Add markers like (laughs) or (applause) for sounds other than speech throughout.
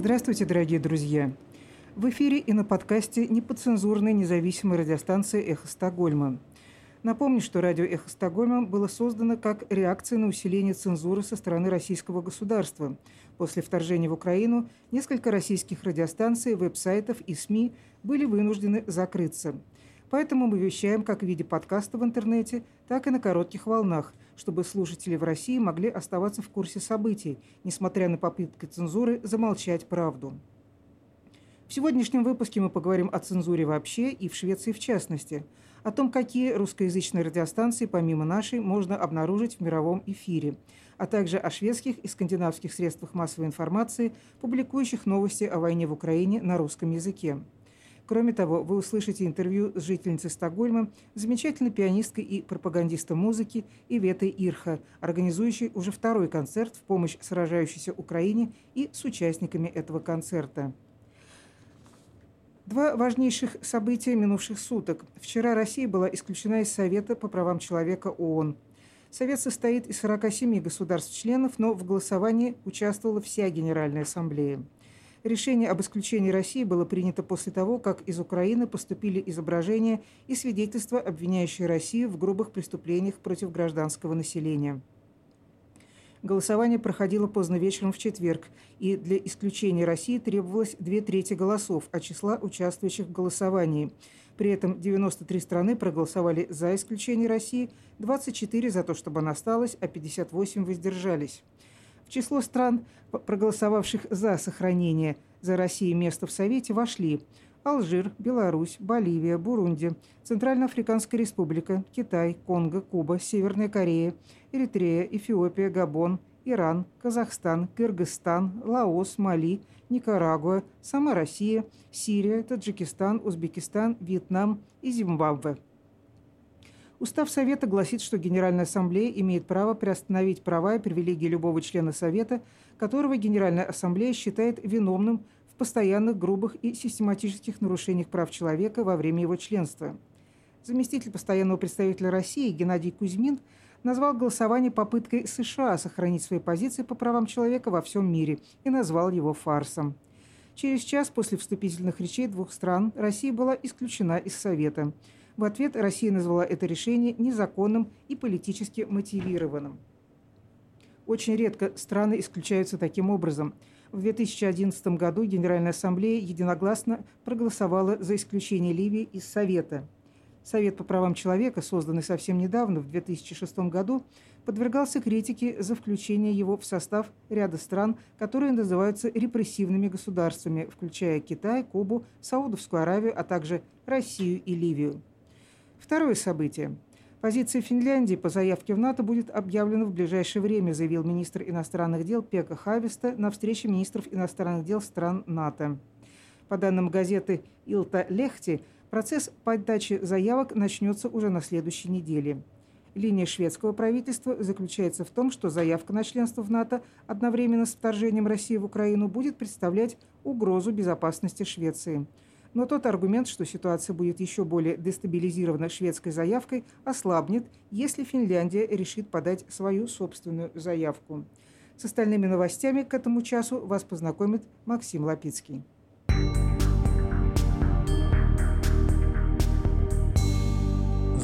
Здравствуйте, дорогие друзья! В эфире и на подкасте неподцензурной независимой радиостанции «Эхо Стокгольма». Напомню, что радио «Эхо Стокгольма» было создано как реакция на усиление цензуры со стороны российского государства. После вторжения в Украину несколько российских радиостанций, веб-сайтов и СМИ были вынуждены закрыться. Поэтому мы вещаем как в виде подкаста в интернете, так и на коротких волнах, чтобы слушатели в России могли оставаться в курсе событий, несмотря на попытки цензуры замолчать правду. В сегодняшнем выпуске мы поговорим о цензуре вообще и в Швеции в частности, о том, какие русскоязычные радиостанции помимо нашей можно обнаружить в мировом эфире, а также о шведских и скандинавских средствах массовой информации, публикующих новости о войне в Украине на русском языке. Кроме того, вы услышите интервью с жительницей Стокгольма, замечательной пианисткой и пропагандистом музыки Иветой Ирха, организующей уже второй концерт в помощь сражающейся Украине и с участниками этого концерта. Два важнейших события минувших суток. Вчера Россия была исключена из Совета по правам человека ООН. Совет состоит из 47 государств-членов, но в голосовании участвовала вся Генеральная Ассамблея. Решение об исключении России было принято после того, как из Украины поступили изображения и свидетельства, обвиняющие Россию в грубых преступлениях против гражданского населения. Голосование проходило поздно вечером в четверг, и для исключения России требовалось две трети голосов от числа участвующих в голосовании. При этом 93 страны проголосовали за исключение России, 24 за то, чтобы она осталась, а 58 воздержались. Число стран, проголосовавших за сохранение за Россию места в Совете, вошли Алжир, Беларусь, Боливия, Бурунди, Центральноафриканская республика, Китай, Конго, Куба, Северная Корея, Эритрея, Эфиопия, Габон, Иран, Казахстан, Кыргызстан, Лаос, Мали, Никарагуа, сама Россия, Сирия, Таджикистан, Узбекистан, Вьетнам и Зимбабве. Устав Совета гласит, что Генеральная Ассамблея имеет право приостановить права и привилегии любого члена Совета, которого Генеральная Ассамблея считает виновным в постоянных грубых и систематических нарушениях прав человека во время его членства. Заместитель постоянного представителя России Геннадий Кузьмин назвал голосование попыткой США сохранить свои позиции по правам человека во всем мире и назвал его фарсом. Через час после вступительных речей двух стран Россия была исключена из Совета – в ответ Россия назвала это решение незаконным и политически мотивированным. Очень редко страны исключаются таким образом. В 2011 году Генеральная Ассамблея единогласно проголосовала за исключение Ливии из Совета. Совет по правам человека, созданный совсем недавно, в 2006 году, подвергался критике за включение его в состав ряда стран, которые называются репрессивными государствами, включая Китай, Кубу, Саудовскую Аравию, а также Россию и Ливию. Второе событие. Позиция Финляндии по заявке в НАТО будет объявлена в ближайшее время, заявил министр иностранных дел Пека Хависта на встрече министров иностранных дел стран НАТО. По данным газеты «Илта Лехти», процесс подачи заявок начнется уже на следующей неделе. Линия шведского правительства заключается в том, что заявка на членство в НАТО одновременно с вторжением России в Украину будет представлять угрозу безопасности Швеции – но тот аргумент, что ситуация будет еще более дестабилизирована шведской заявкой, ослабнет, если Финляндия решит подать свою собственную заявку. С остальными новостями к этому часу вас познакомит Максим Лапицкий.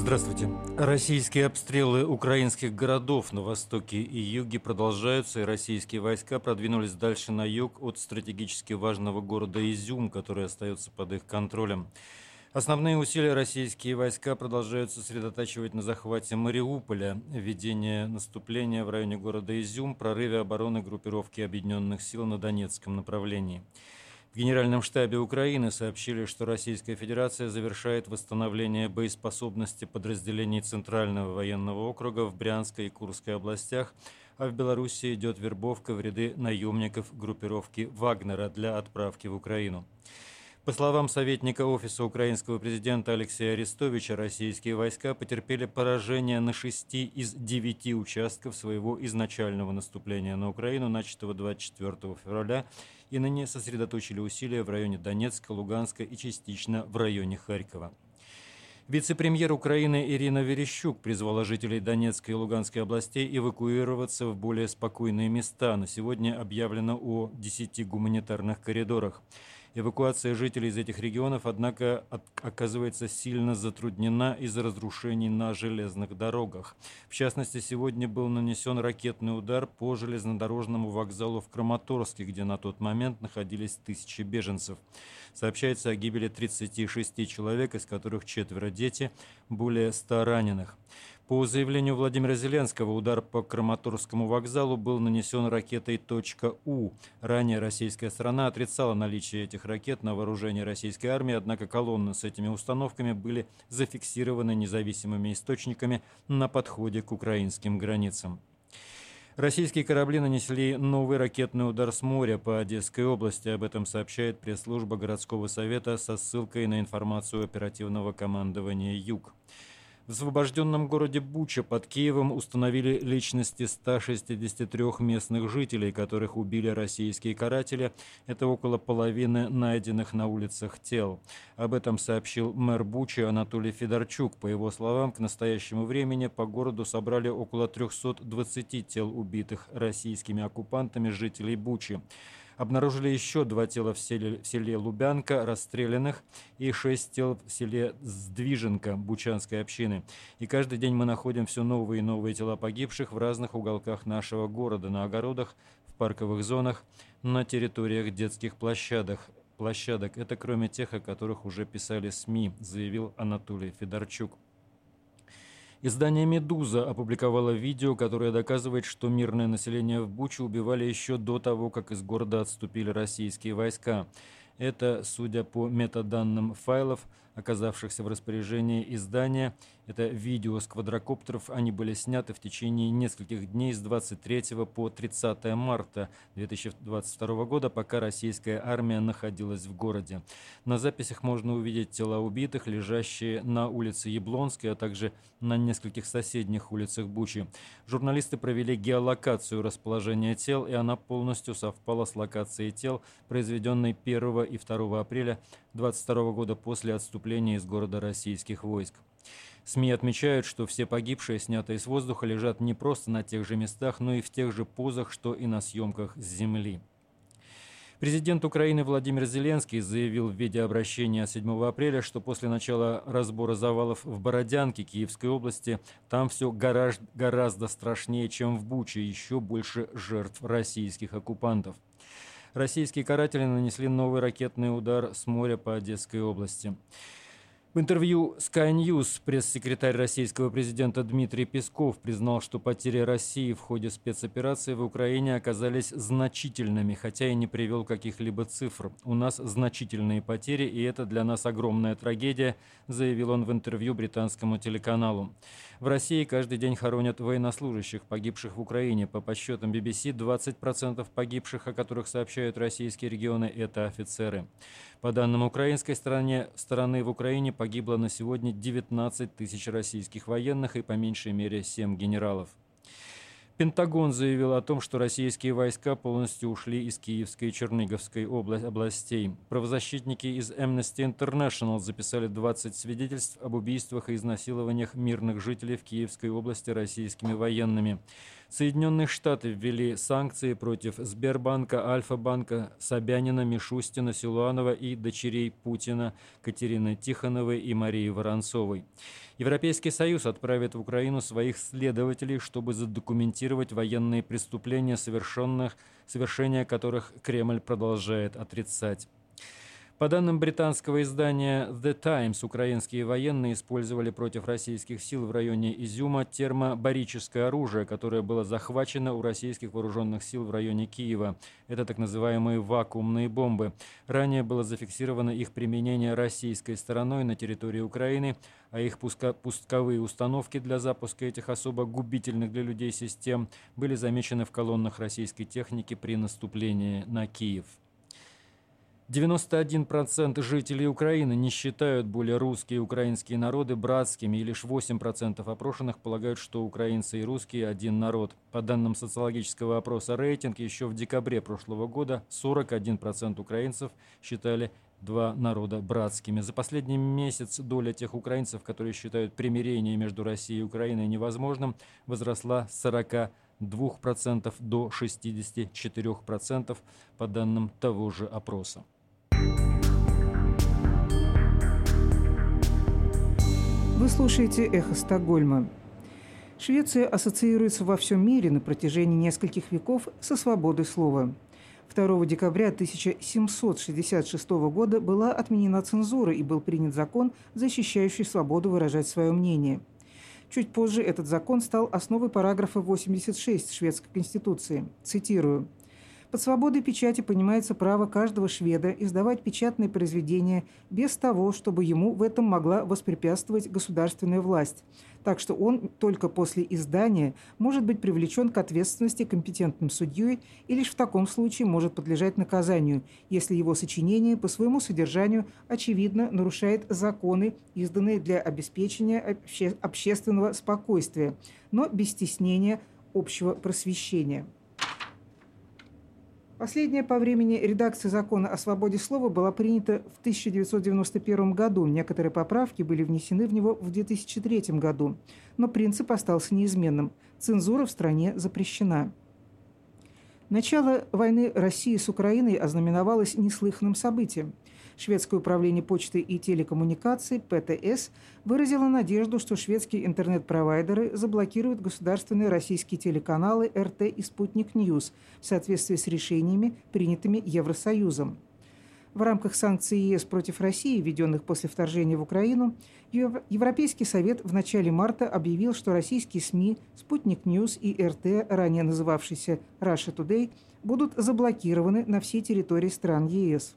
Здравствуйте. Российские обстрелы украинских городов на востоке и юге продолжаются, и российские войска продвинулись дальше на юг от стратегически важного города Изюм, который остается под их контролем. Основные усилия российские войска продолжают сосредотачивать на захвате Мариуполя, ведение наступления в районе города Изюм, прорыве обороны группировки объединенных сил на Донецком направлении. В Генеральном штабе Украины сообщили, что Российская Федерация завершает восстановление боеспособности подразделений Центрального военного округа в Брянской и Курской областях, а в Беларуси идет вербовка в ряды наемников группировки Вагнера для отправки в Украину. По словам советника Офиса украинского президента Алексея Арестовича, российские войска потерпели поражение на шести из девяти участков своего изначального наступления на Украину, начатого 24 февраля, и ныне сосредоточили усилия в районе Донецка, Луганска и частично в районе Харькова. Вице-премьер Украины Ирина Верещук призвала жителей Донецкой и Луганской областей эвакуироваться в более спокойные места. На сегодня объявлено о 10 гуманитарных коридорах. Эвакуация жителей из этих регионов, однако, оказывается сильно затруднена из-за разрушений на железных дорогах. В частности, сегодня был нанесен ракетный удар по железнодорожному вокзалу в Краматорске, где на тот момент находились тысячи беженцев. Сообщается о гибели 36 человек, из которых четверо дети, более 100 раненых. По заявлению Владимира Зеленского, удар по Краматорскому вокзалу был нанесен ракетой «У». Ранее российская страна отрицала наличие этих ракет на вооружении российской армии, однако колонны с этими установками были зафиксированы независимыми источниками на подходе к украинским границам. Российские корабли нанесли новый ракетный удар с моря по Одесской области. Об этом сообщает пресс-служба городского совета со ссылкой на информацию оперативного командования «Юг». В освобожденном городе Буча под Киевом установили личности 163 местных жителей, которых убили российские каратели. Это около половины найденных на улицах тел. Об этом сообщил мэр Бучи Анатолий Федорчук. По его словам, к настоящему времени по городу собрали около 320 тел убитых российскими оккупантами жителей Бучи. Обнаружили еще два тела в селе, в селе Лубянка, расстрелянных, и шесть тел в селе Сдвиженка Бучанской общины. И каждый день мы находим все новые и новые тела погибших в разных уголках нашего города, на огородах, в парковых зонах, на территориях детских площадок. площадок. Это кроме тех, о которых уже писали СМИ, заявил Анатолий Федорчук. Издание «Медуза» опубликовало видео, которое доказывает, что мирное население в Буче убивали еще до того, как из города отступили российские войска. Это, судя по метаданным файлов, оказавшихся в распоряжении издания, это видео с квадрокоптеров, они были сняты в течение нескольких дней с 23 по 30 марта 2022 года, пока российская армия находилась в городе. На записях можно увидеть тела убитых, лежащие на улице Яблонской, а также на нескольких соседних улицах Бучи. Журналисты провели геолокацию расположения тел, и она полностью совпала с локацией тел, произведенной 1 и 2 апреля 2022 года после отступления из города российских войск. СМИ отмечают, что все погибшие, снятые с воздуха, лежат не просто на тех же местах, но и в тех же позах, что и на съемках с земли. Президент Украины Владимир Зеленский заявил в видеообращении 7 апреля, что после начала разбора завалов в Бородянке Киевской области там все гораздо страшнее, чем в Буче, еще больше жертв российских оккупантов российские каратели нанесли новый ракетный удар с моря по Одесской области. В интервью Sky News пресс-секретарь российского президента Дмитрий Песков признал, что потери России в ходе спецоперации в Украине оказались значительными, хотя и не привел каких-либо цифр. «У нас значительные потери, и это для нас огромная трагедия», заявил он в интервью британскому телеканалу. В России каждый день хоронят военнослужащих, погибших в Украине. По подсчетам BBC, 20% погибших, о которых сообщают российские регионы, это офицеры. По данным украинской стороны, стороны в Украине погибло на сегодня 19 тысяч российских военных и по меньшей мере 7 генералов. Пентагон заявил о том, что российские войска полностью ушли из Киевской и Черниговской областей. Правозащитники из Amnesty International записали 20 свидетельств об убийствах и изнасилованиях мирных жителей в Киевской области российскими военными. Соединенные Штаты ввели санкции против Сбербанка, Альфа-банка, Собянина, Мишустина, Силуанова и дочерей Путина Катерины Тихоновой и Марии Воронцовой. Европейский Союз отправит в Украину своих следователей, чтобы задокументировать военные преступления, совершенных, совершения которых Кремль продолжает отрицать. По данным британского издания The Times, украинские военные использовали против российских сил в районе Изюма термобарическое оружие, которое было захвачено у российских вооруженных сил в районе Киева. Это так называемые вакуумные бомбы. Ранее было зафиксировано их применение российской стороной на территории Украины, а их пусковые установки для запуска этих особо губительных для людей систем были замечены в колоннах российской техники при наступлении на Киев. 91% жителей Украины не считают более русские и украинские народы братскими, и лишь 8% опрошенных полагают, что украинцы и русские – один народ. По данным социологического опроса «Рейтинг», еще в декабре прошлого года 41% украинцев считали два народа братскими. За последний месяц доля тех украинцев, которые считают примирение между Россией и Украиной невозможным, возросла с 42% до 64% по данным того же опроса. Вы слушаете «Эхо Стокгольма». Швеция ассоциируется во всем мире на протяжении нескольких веков со свободой слова. 2 декабря 1766 года была отменена цензура и был принят закон, защищающий свободу выражать свое мнение. Чуть позже этот закон стал основой параграфа 86 Шведской Конституции. Цитирую. Под свободой печати понимается право каждого шведа издавать печатные произведения без того, чтобы ему в этом могла воспрепятствовать государственная власть. Так что он только после издания может быть привлечен к ответственности компетентным судьей и лишь в таком случае может подлежать наказанию, если его сочинение по своему содержанию очевидно нарушает законы, изданные для обеспечения обще общественного спокойствия, но без стеснения общего просвещения. Последняя по времени редакция закона о свободе слова была принята в 1991 году. Некоторые поправки были внесены в него в 2003 году. Но принцип остался неизменным. Цензура в стране запрещена. Начало войны России с Украиной ознаменовалось неслыханным событием – Шведское управление почты и телекоммуникаций, ПТС, выразило надежду, что шведские интернет-провайдеры заблокируют государственные российские телеканалы RT и «Sputnik News» в соответствии с решениями, принятыми Евросоюзом. В рамках санкций ЕС против России, введенных после вторжения в Украину, Европейский совет в начале марта объявил, что российские СМИ «Sputnik News» и RT, ранее называвшиеся «Russia Today», будут заблокированы на всей территории стран ЕС.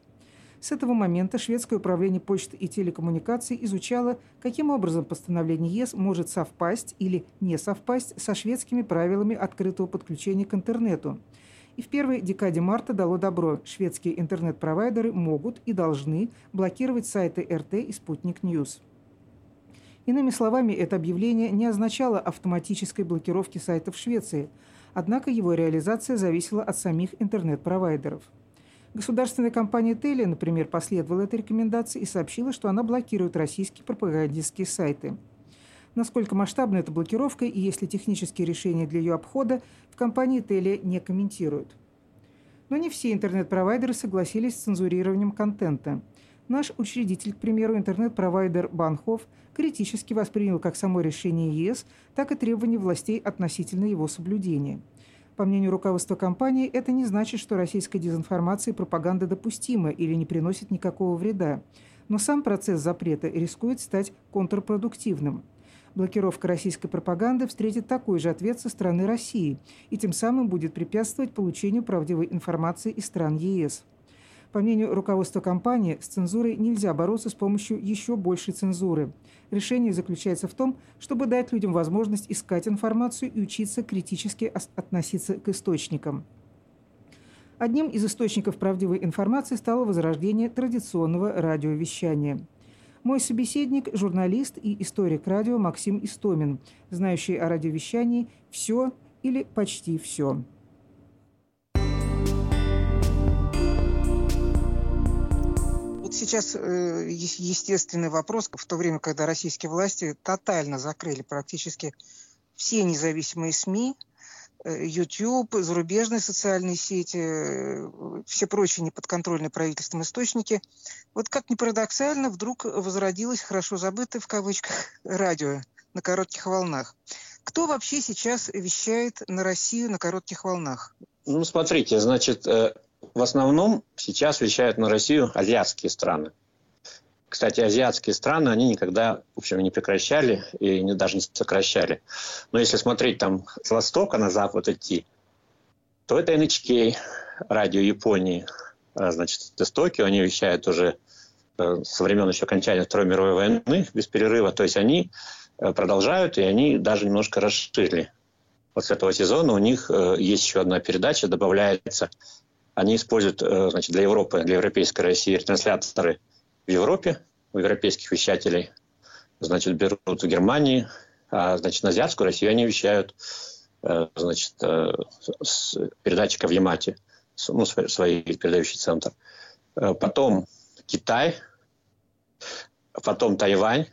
С этого момента шведское управление почты и телекоммуникаций изучало, каким образом постановление ЕС может совпасть или не совпасть со шведскими правилами открытого подключения к интернету. И в первой декаде марта дало добро. Шведские интернет-провайдеры могут и должны блокировать сайты RT и «Sputnik News». Иными словами, это объявление не означало автоматической блокировки сайтов Швеции, однако его реализация зависела от самих интернет-провайдеров – Государственная компания Теле, например, последовала этой рекомендации и сообщила, что она блокирует российские пропагандистские сайты. Насколько масштабна эта блокировка и есть ли технические решения для ее обхода, компании Теле не комментируют. Но не все интернет-провайдеры согласились с цензурированием контента. Наш учредитель, к примеру, интернет-провайдер Банхов, критически воспринял как само решение ЕС, так и требования властей относительно его соблюдения – по мнению руководства компании, это не значит, что российская дезинформация и пропаганда допустима или не приносит никакого вреда. Но сам процесс запрета рискует стать контрпродуктивным. Блокировка российской пропаганды встретит такой же ответ со стороны России и тем самым будет препятствовать получению правдивой информации из стран ЕС. По мнению руководства компании, с цензурой нельзя бороться с помощью еще большей цензуры. Решение заключается в том, чтобы дать людям возможность искать информацию и учиться критически относиться к источникам. Одним из источников правдивой информации стало возрождение традиционного радиовещания. Мой собеседник – журналист и историк радио Максим Истомин, знающий о радиовещании все или почти все. сейчас э, естественный вопрос, в то время, когда российские власти тотально закрыли практически все независимые СМИ, YouTube, зарубежные социальные сети, э, все прочие неподконтрольные правительством источники. Вот как ни парадоксально, вдруг возродилось хорошо забытое в кавычках (laughs) радио на коротких волнах. Кто вообще сейчас вещает на Россию на коротких волнах? Ну, смотрите, значит, в основном сейчас вещают на Россию азиатские страны. Кстати, азиатские страны, они никогда, в общем, не прекращали и не, даже не сокращали. Но если смотреть там с востока на запад идти, то это NHK, радио Японии. А, значит, из Токио они вещают уже э, со времен еще окончания Второй мировой войны без перерыва. То есть они э, продолжают, и они даже немножко расширили. Вот с этого сезона у них э, есть еще одна передача, добавляется они используют значит, для Европы, для европейской России ретрансляторы в Европе, у европейских вещателей. Значит, берут в Германии, а значит, на азиатскую Россию они вещают э, значит, э, с передатчика в Ямате, ну, свой передающий центр. Потом Китай, потом Тайвань,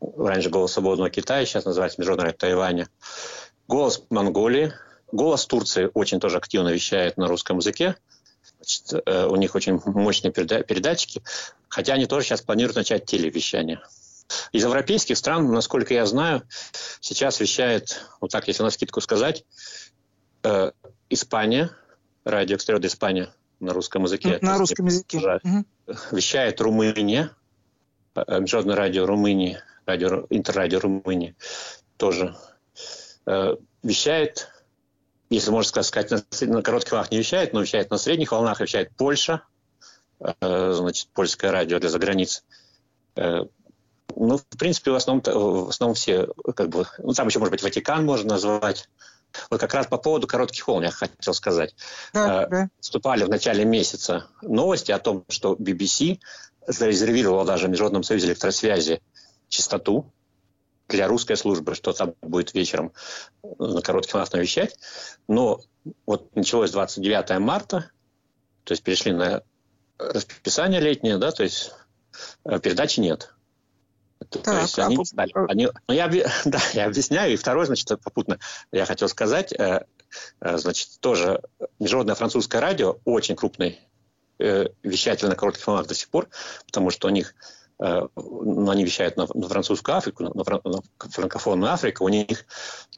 раньше «Голос свободного Китая», сейчас называется «Международный Тайваня», «Голос Монголии», «Голос Турции» очень тоже активно вещает на русском языке, Значит, э, у них очень мощные передатчики, хотя они тоже сейчас планируют начать телевещание. Из европейских стран, насколько я знаю, сейчас вещает, вот так, если на скидку сказать, э, Испания, радио «Экстериор Испания» на русском языке. На русском языке. Вещает Румыния, э, Международное радио Румынии, радио, интеррадио Румынии тоже э, вещает если можно сказать, на, на коротких волнах не вещает, но вещает на средних волнах, вещает Польша, э, значит, польское радио для заграниц. Э, ну, в принципе, в основном, в основном все, как бы, ну, там еще, может быть, Ватикан можно назвать. Вот как раз по поводу коротких волн я хотел сказать. Да, э, да. Вступали в начале месяца новости о том, что BBC зарезервировала даже в Международном союзе электросвязи частоту для русской службы, что там будет вечером на коротких волнах навещать. Но вот началось 29 марта, то есть перешли на расписание летнее, да, то есть э, передачи нет. Так, то есть а они, а... они, ну, я, (laughs) да, я объясняю. И второе, значит, попутно я хотел сказать, э, э, значит, тоже Международное французское радио, очень крупный э, вещатель на коротких волнах до сих пор, потому что у них Э, они вещают на, на французскую Африку, на, на франкофонную Африку, у них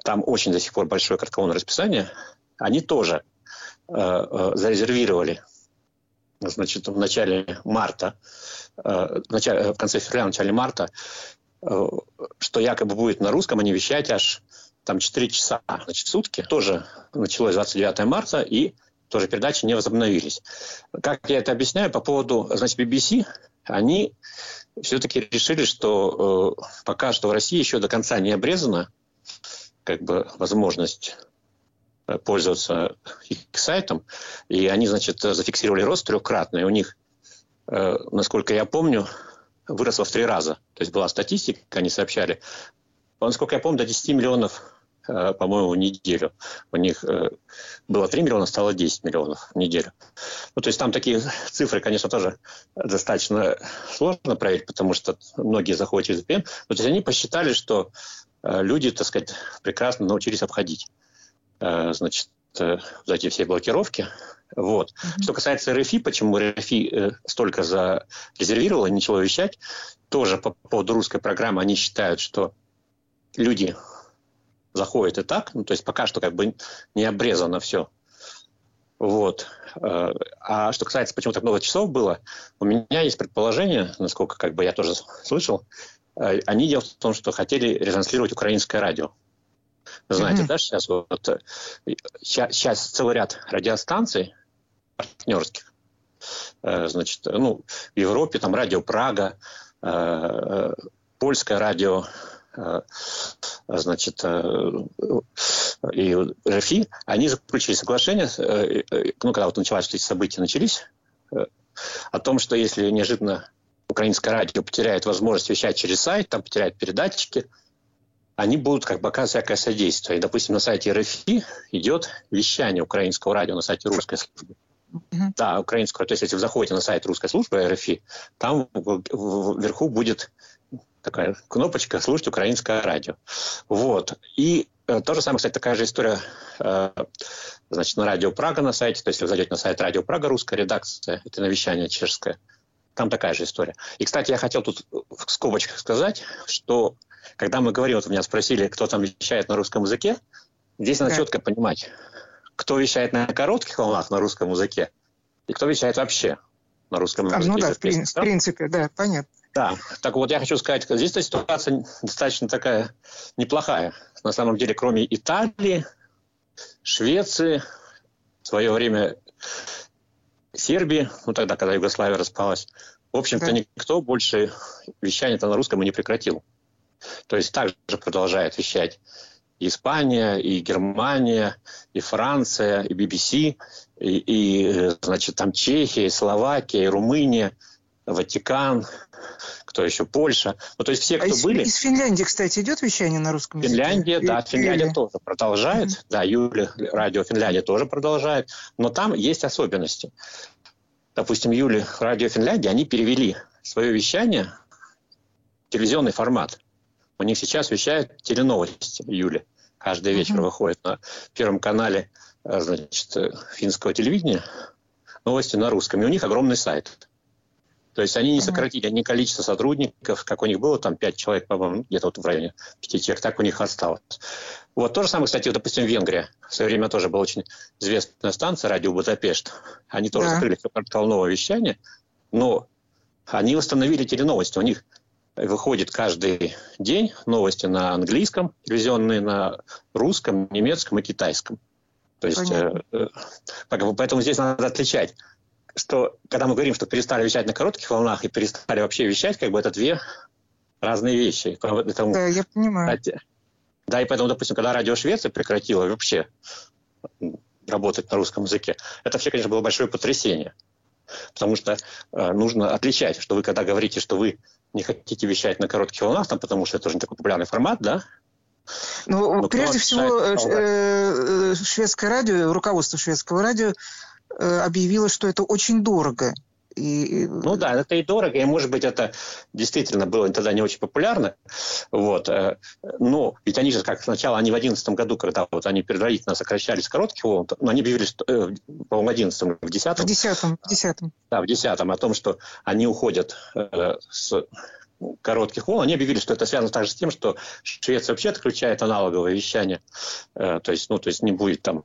там очень до сих пор большое кратковолновое расписание, они тоже э, э, зарезервировали значит, в начале марта, э, в, начале, в конце февраля, в начале марта, э, что якобы будет на русском, они вещать аж там 4 часа значит, в сутки. Тоже началось 29 марта, и тоже передачи не возобновились. Как я это объясняю по поводу, значит, BBC, они все-таки решили, что э, пока что в России еще до конца не обрезана как бы возможность э, пользоваться их сайтом. И они, значит, зафиксировали рост трехкратный. У них, э, насколько я помню, выросло в три раза. То есть была статистика, они сообщали. Насколько я помню, до 10 миллионов по-моему, в неделю. У них э, было 3 миллиона, стало 10 миллионов в неделю. Ну, то есть там такие цифры, конечно, тоже достаточно сложно проверить, потому что многие заходят через VPN. Но то есть они посчитали, что э, люди, так сказать, прекрасно научились обходить значит, вот эти все блокировки. Вот. Mm-hmm. Что касается РФИ, почему РФИ столько зарезервировала, ничего вещать, тоже по поводу русской программы они считают, что люди заходит и так. Ну, то есть пока что как бы не обрезано все. Вот. Э, а что касается, почему так много часов было, у меня есть предположение, насколько как бы я тоже слышал, э, они делают в том, что хотели ретранслировать украинское радио. знаете, mm-hmm. да, сейчас вот сейчас, сейчас целый ряд радиостанций партнерских, э, значит, ну, в Европе там радио Прага, польское радио Э, значит, э, и РФИ, они заключили соглашение, э, ну, когда вот началось, эти события начались, о том, что если неожиданно украинское радио потеряет возможность вещать через сайт, там потеряет передатчики, они будут как бы оказывать всякое содействие. И, допустим, на сайте РФИ идет вещание украинского радио, на сайте русской службы. Да, украинского. То есть, если вы заходите на сайт русской службы РФИ, там вверху будет такая кнопочка «Слушать украинское радио». Вот. И э, то же самое, кстати, такая же история э, значит, на радио Прага на сайте. То есть, если вы зайдете на сайт радио Прага, русская редакция, это навещание чешское, там такая же история. И, кстати, я хотел тут в скобочках сказать, что когда мы говорим, вот меня спросили, кто там вещает на русском языке, здесь надо да. четко понимать, кто вещает на коротких волнах на русском языке и кто вещает вообще на русском языке. А, ну да, в, в принципе, да, понятно. Да, так вот я хочу сказать, здесь ситуация достаточно такая неплохая. На самом деле, кроме Италии, Швеции, в свое время Сербии, ну тогда, когда Югославия распалась, в общем-то, никто больше вещание-то на русском и не прекратил. То есть также продолжает вещать и Испания, и Германия, и Франция, и BBC, и, и значит, там Чехия, и Словакия, и Румыния, Ватикан, кто еще, Польша. Ну, то есть все, а кто а из, были... Из Финляндии, кстати, идет вещание на русском языке? Финляндия, да, Или... Финляндия тоже продолжает. Mm-hmm. Да, Юля, радио Финляндия тоже продолжает. Но там есть особенности. допустим, Юли Радио Финляндии, они перевели свое вещание в телевизионный формат. У них сейчас вещают теленовости Юли. Каждый вечер mm-hmm. выходит на Первом канале э, значит, э, финского телевидения новости на русском. И у них огромный сайт. То есть они не сократили ни количество сотрудников, как у них было, там пять человек, по-моему, где-то вот в районе пяти человек, так у них осталось. Вот то же самое, кстати, допустим, Венгрия. В свое время тоже была очень известная станция радио Будапешт. Они тоже да. открыли портал нового вещания, но они восстановили теленовости. У них выходит каждый день новости на английском, телевизионные на русском, немецком и китайском. То есть, э, э, поэтому здесь надо отличать что когда мы говорим, что перестали вещать на коротких волнах и перестали вообще вещать, как бы это две разные вещи. Это, да, я понимаю. Да, и поэтому, допустим, когда радио Швеции прекратило вообще работать на русском языке, это вообще, конечно, было большое потрясение. Потому что э, нужно отличать, что вы когда говорите, что вы не хотите вещать на коротких волнах, там, потому что это уже не такой популярный формат, да, ну, Но прежде всего, э, э, шведское радио, руководство шведского радио Э, объявила, что это очень дорого. И... Ну да, это и дорого, и может быть это действительно было тогда не очень популярно. Вот. Э, но ведь они же, как сначала, они в 2011 году, когда вот они предварительно сокращались коротких волн, но они объявили, что, э, по-моему, в 11 в 10 В 10 в 10 Да, в 10 о том, что они уходят с коротких волн, они объявили, что это связано также с тем, что Швеция вообще отключает аналоговое вещание. Э, то есть, ну, то есть не будет там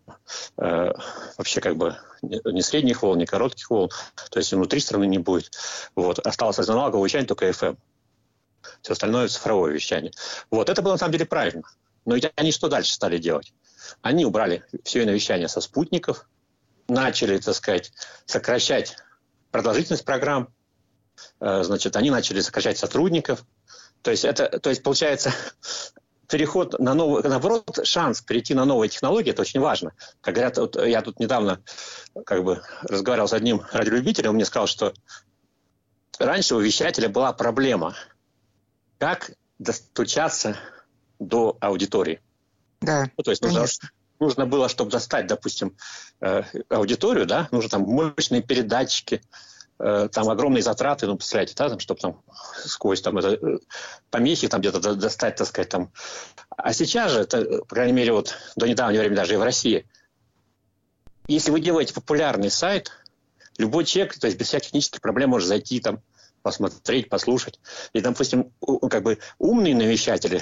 э, вообще как бы ни средних волн, ни коротких волн. То есть внутри страны не будет. Вот. Осталось аналоговое вещание только FM. Все остальное цифровое вещание. Вот. Это было на самом деле правильно. Но ведь они что дальше стали делать? Они убрали все вещание со спутников, начали, так сказать, сокращать продолжительность программ, значит, они начали сокращать сотрудников. То есть, это, то есть получается, (laughs) переход на новый, наоборот, шанс перейти на новые технологии, это очень важно. Как говорят, вот я тут недавно как бы разговаривал с одним радиолюбителем, он мне сказал, что раньше у вещателя была проблема, как достучаться до аудитории. Да, ну, то есть нужно, нужно было, чтобы достать, допустим, э, аудиторию, да, нужно там мощные передатчики, Э, там огромные затраты, ну, представляете, да, там, чтобы там сквозь там это, э, помехи там где-то достать, так сказать, там. А сейчас же, это, по крайней мере, вот до недавнего времени даже и в России, если вы делаете популярный сайт, любой человек, то есть без всяких технических проблем может зайти там, посмотреть, послушать. И, допустим, как бы умные навещатели,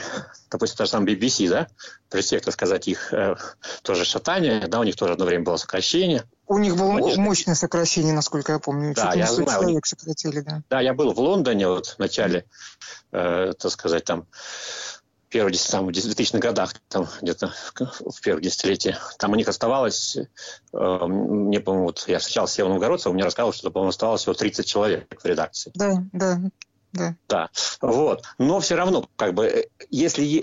допустим, даже сам BBC, да, при всех, так сказать, их э, тоже шатание, да, у них тоже одно время было сокращение. У них было Конечно. мощное сокращение, насколько я помню. Да, я знаю. человек сократили, да. Да, я был в Лондоне вот в начале, э, так сказать, там, первых там, 2000-х годах, там где-то в первых десятилетиях, там у них оставалось, э, мне, по-моему, вот я встречался с Евом Новгородцем, мне рассказывал, что, по-моему, оставалось всего 30 человек в редакции. Да, да, да. Да, вот. Но все равно, как бы, если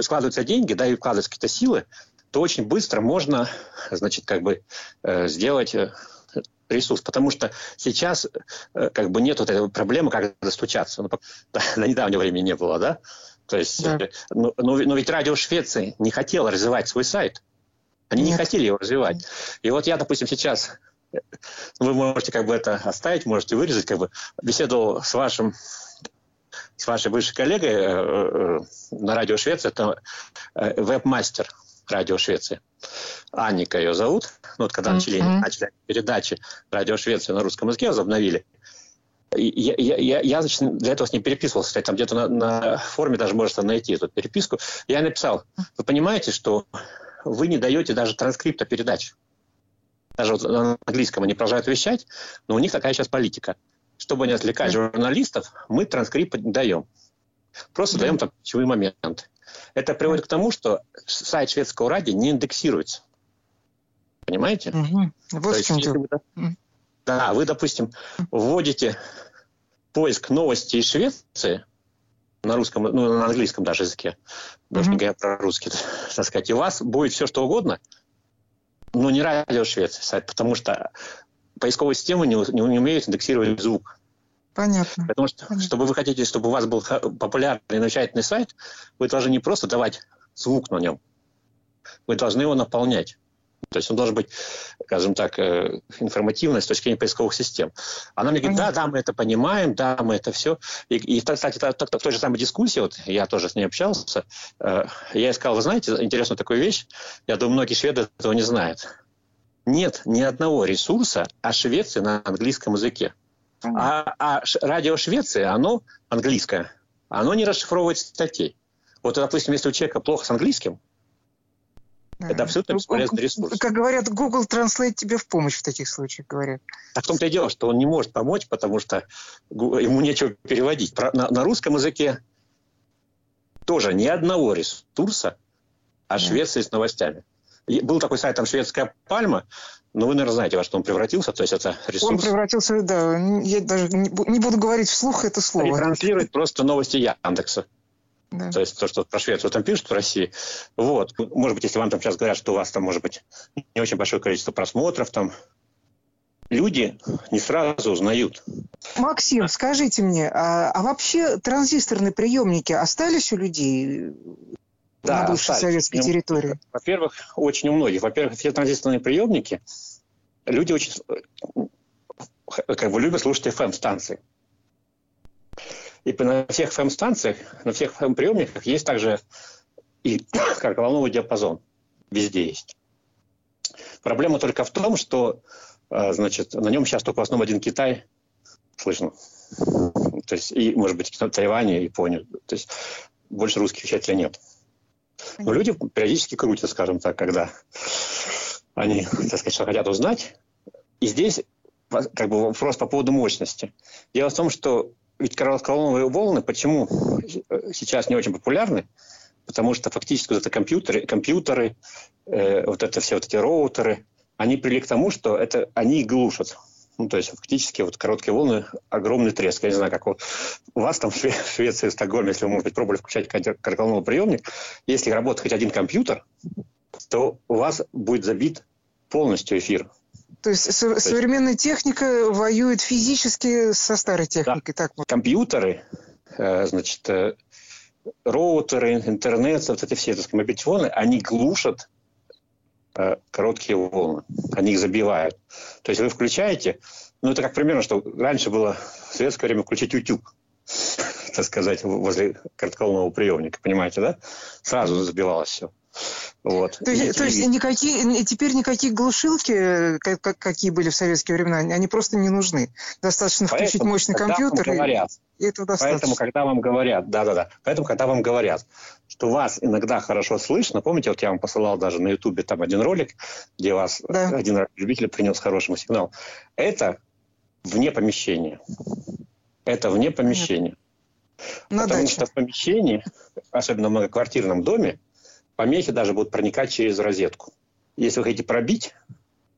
складываются деньги, да, и вкладываются какие-то силы, то очень быстро можно, значит, как бы э, сделать э, ресурс, потому что сейчас э, как бы нет вот этой проблемы, как достучаться. Ну, да, (laughs) на недавнее время не было, да? То есть, да. Но, но, но ведь радио Швеции не хотело развивать свой сайт. Они Нет. не хотели его развивать. И вот я, допустим, сейчас, вы можете как бы это оставить, можете вырезать, как бы беседовал с вашим с вашей бывшей коллегой э, э, на радио Швеции, это э, веб-мастер радио Швеции. Анника ее зовут. Ну, вот когда mm-hmm. начали, начали передачи радио Швеции на русском языке, возобновили я, я, я, значит, для этого с ним переписывался, кстати, там где-то на, на форуме даже можно найти эту переписку. Я написал, вы понимаете, что вы не даете даже транскрипта передач. Даже вот на английском они продолжают вещать, но у них такая сейчас политика. Чтобы не отвлекать журналистов, мы транскрипт не даем. Просто даем там ключевые моменты. Это приводит к тому, что сайт шведского радио не индексируется. Понимаете? Угу. Вот То есть, если вы, да, вы, допустим, вводите поиск новостей из Швеции на русском, ну, на английском даже языке, даже mm-hmm. не говоря про русский, (laughs) так сказать, и у вас будет все что угодно, но не радио Швеции сайт, потому что поисковые системы не, не, не умеют индексировать звук. Понятно. Потому что, Понятно. чтобы вы хотите, чтобы у вас был популярный замечательный сайт, вы должны не просто давать звук на нем, вы должны его наполнять. То есть он должен быть, скажем так, э, информативной с точки зрения поисковых систем. Она мне говорит, да, да, мы это понимаем, да, мы это все. И, и кстати, в той же самой дискуссии, вот я тоже с ней общался, э, я ей сказал, вы знаете, интересную такую вещь, я думаю, многие шведы этого не знают. Нет ни одного ресурса о Швеции на английском языке. А, а радио Швеции, оно английское, оно не расшифровывает статей. Вот, допустим, если у человека плохо с английским, это абсолютно бесполезный ресурс. Как говорят, Google Translate тебе в помощь в таких случаях, говорят. Так в том-то и дело, что он не может помочь, потому что ему нечего переводить. На, на русском языке тоже ни одного ресурса о Швеции с новостями. И был такой сайт, там «Шведская пальма», но вы, наверное, знаете, во что он превратился, то есть это ресурс... Он превратился, да, я даже не буду говорить вслух это слово. Ретранслирует просто новости Яндекса. Да. То есть то, что про Швецию там пишут в России. Вот. Может быть, если вам там сейчас говорят, что у вас там может быть не очень большое количество просмотров, там люди не сразу узнают. Максим, скажите мне, а, а вообще транзисторные приемники остались у людей да, на бывшей остались. советской территории? Во-первых, очень у многих. Во-первых, все транзисторные приемники люди очень как бы любят слушать FM-станции. И на всех FM-станциях, на всех FM-приемниках есть также и (coughs) коротковолновый диапазон. Везде есть. Проблема только в том, что а, значит, на нем сейчас только в основном один Китай слышно. То есть, и, может быть, Тайвань, Япония. То есть, больше русских вещателей нет. Но люди периодически крутят, скажем так, когда они, так сказать, что хотят узнать. И здесь как бы вопрос по поводу мощности. Дело в том, что ведь коротколоновые волны почему сейчас не очень популярны? Потому что фактически вот это компьютеры, компьютеры э, вот это все вот эти роутеры, они привели к тому, что это они глушат. Ну, то есть фактически вот короткие волны, огромный треск. Я не знаю, как у, вас там в Швеции, в Стокгольме, если вы, может быть, пробовали включать коротковолновый приемник, если работает хоть один компьютер, то у вас будет забит полностью эфир. То есть, со- современная техника воюет физически со старой техникой. Да. Так вот. Компьютеры, э, значит, э, роутеры, интернет, вот эти все так сказать, мобильные телефоны, они глушат короткие волны. Они их забивают. То есть вы включаете, ну это как примерно, что раньше было в советское время включить YouTube, (laughs) так сказать, возле коротковолнового приемника, понимаете, да? Сразу забивалось все. Вот. То, есть, то есть никакие, теперь никакие глушилки, как, какие были в советские времена, они просто не нужны. Достаточно Поэтому, включить мощный компьютер. Говорят, и это достаточно. Поэтому, когда вам говорят, да-да-да, поэтому, когда вам говорят, что вас иногда хорошо слышно, помните, вот я вам посылал даже на Ютубе там один ролик, где вас да. один любитель принес хороший сигнал. Это вне помещения. Это вне помещения. На Потому даче. что в помещении, особенно в многоквартирном доме, помехи даже будут проникать через розетку. Если вы хотите пробить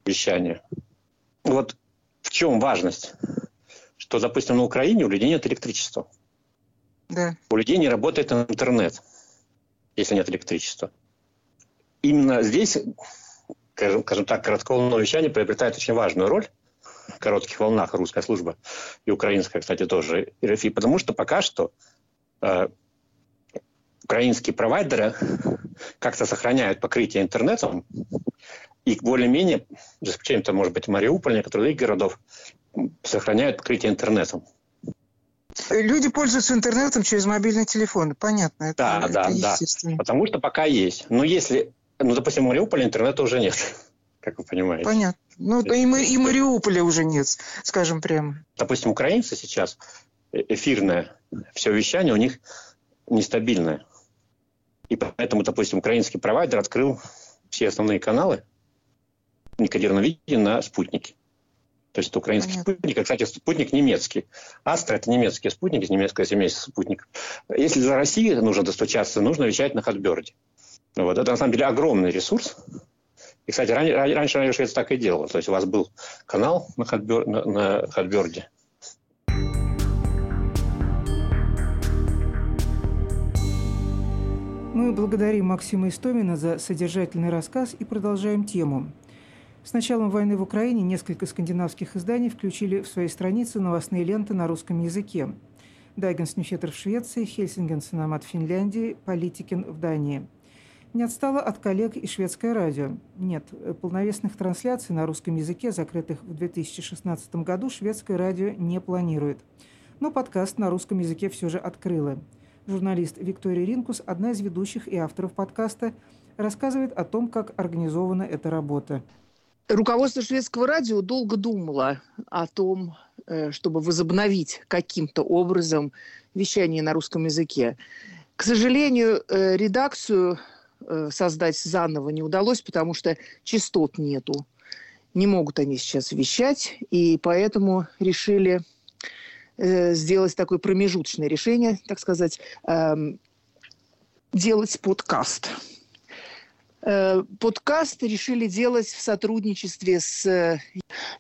вещание, вот в чем важность? Что, допустим, на Украине у людей нет электричества. Да. У людей не работает интернет, если нет электричества. Именно здесь, скажем, скажем так, коротковолновое вещание приобретает очень важную роль в коротких волнах русская служба и украинская, кстати, тоже РФИ, потому что пока что э, украинские провайдеры как-то сохраняют покрытие интернетом, и более-менее, за исключением, там, может быть, Мариуполя, некоторых других городов, сохраняют покрытие интернетом. Люди пользуются интернетом через мобильные телефоны, понятно. Это, да, это да, да. Потому что пока есть. Но если, ну, допустим, в Мариуполе интернета уже нет, (laughs) как вы понимаете. Понятно. Ну, и, и Мариуполя уже нет, скажем прямо. Допустим, украинцы сейчас, э, эфирное все вещание у них нестабильное. И поэтому, допустим, украинский провайдер открыл все основные каналы некодированного видения на спутнике. То есть это украинский Понятно. спутник, а, кстати, спутник немецкий. Астра – это немецкий спутник, из немецкого семейства спутников. Если за Россию нужно достучаться, нужно вещать на Хатберде. Вот. Это, на самом деле, огромный ресурс. И, кстати, раньше, раньше Радио Швеция так и делала. То есть у вас был канал на, Хатбер, на, на Хатберде, Мы благодарим Максима Истомина за содержательный рассказ и продолжаем тему. С началом войны в Украине несколько скандинавских изданий включили в свои страницы новостные ленты на русском языке. Дайгенс Нюхетер в Швеции, Хельсинген Санамат в Финляндии, Политикин в Дании. не отстала от коллег и шведское радио. Нет, полновесных трансляций на русском языке, закрытых в 2016 году, шведское радио не планирует. Но подкаст на русском языке все же открыла. Журналист Виктория Ринкус, одна из ведущих и авторов подкаста, рассказывает о том, как организована эта работа. Руководство шведского радио долго думало о том, э, чтобы возобновить каким-то образом вещание на русском языке. К сожалению, э, редакцию э, создать заново не удалось, потому что частот нету. Не могут они сейчас вещать, и поэтому решили сделать такое промежуточное решение, так сказать, эм, делать подкаст. Э, подкаст решили делать в сотрудничестве с э,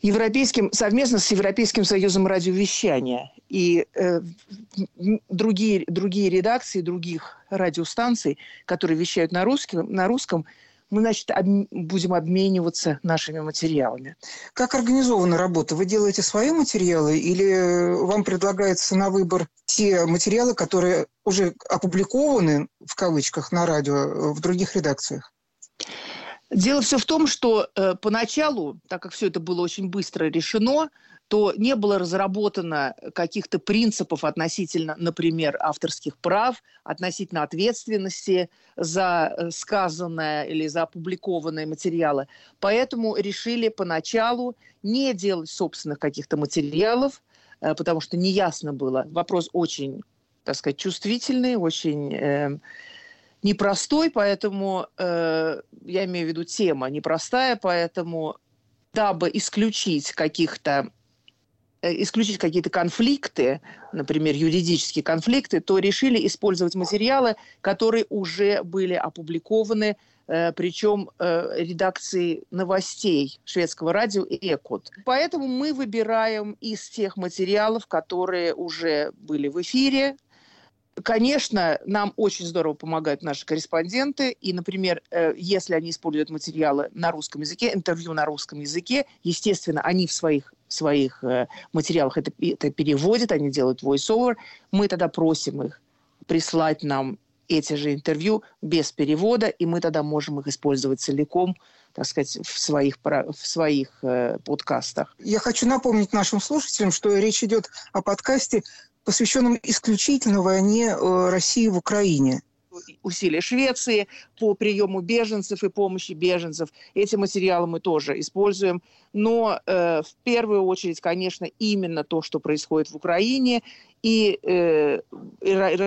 Европейским, совместно с Европейским союзом радиовещания. И э, другие, другие редакции других радиостанций, которые вещают на русском, на русском мы, значит, об, будем обмениваться нашими материалами. Как организована работа? Вы делаете свои материалы или вам предлагается на выбор те материалы, которые уже опубликованы, в кавычках, на радио в других редакциях? Дело все в том, что э, поначалу, так как все это было очень быстро решено, то не было разработано каких-то принципов относительно, например, авторских прав, относительно ответственности за э, сказанное или за опубликованные материалы. Поэтому решили поначалу не делать собственных каких-то материалов, э, потому что неясно было. Вопрос очень, так сказать, чувствительный, очень... Э, непростой, поэтому э, я имею в виду тема непростая, поэтому дабы исключить каких-то исключить какие-то конфликты, например, юридические конфликты, то решили использовать материалы, которые уже были опубликованы, э, причем э, редакции новостей шведского радио «Экот». Поэтому мы выбираем из тех материалов, которые уже были в эфире, Конечно, нам очень здорово помогают наши корреспонденты. И, например, э, если они используют материалы на русском языке, интервью на русском языке, естественно, они в своих своих э, материалах это, это переводят, они делают voice-over. Мы тогда просим их прислать нам эти же интервью без перевода, и мы тогда можем их использовать целиком, так сказать, в своих, в своих э, подкастах. Я хочу напомнить нашим слушателям, что речь идет о подкасте посвященном исключительно войне э, России в Украине усилия Швеции по приему беженцев и помощи беженцев. Эти материалы мы тоже используем. Но э, в первую очередь, конечно, именно то, что происходит в Украине и э,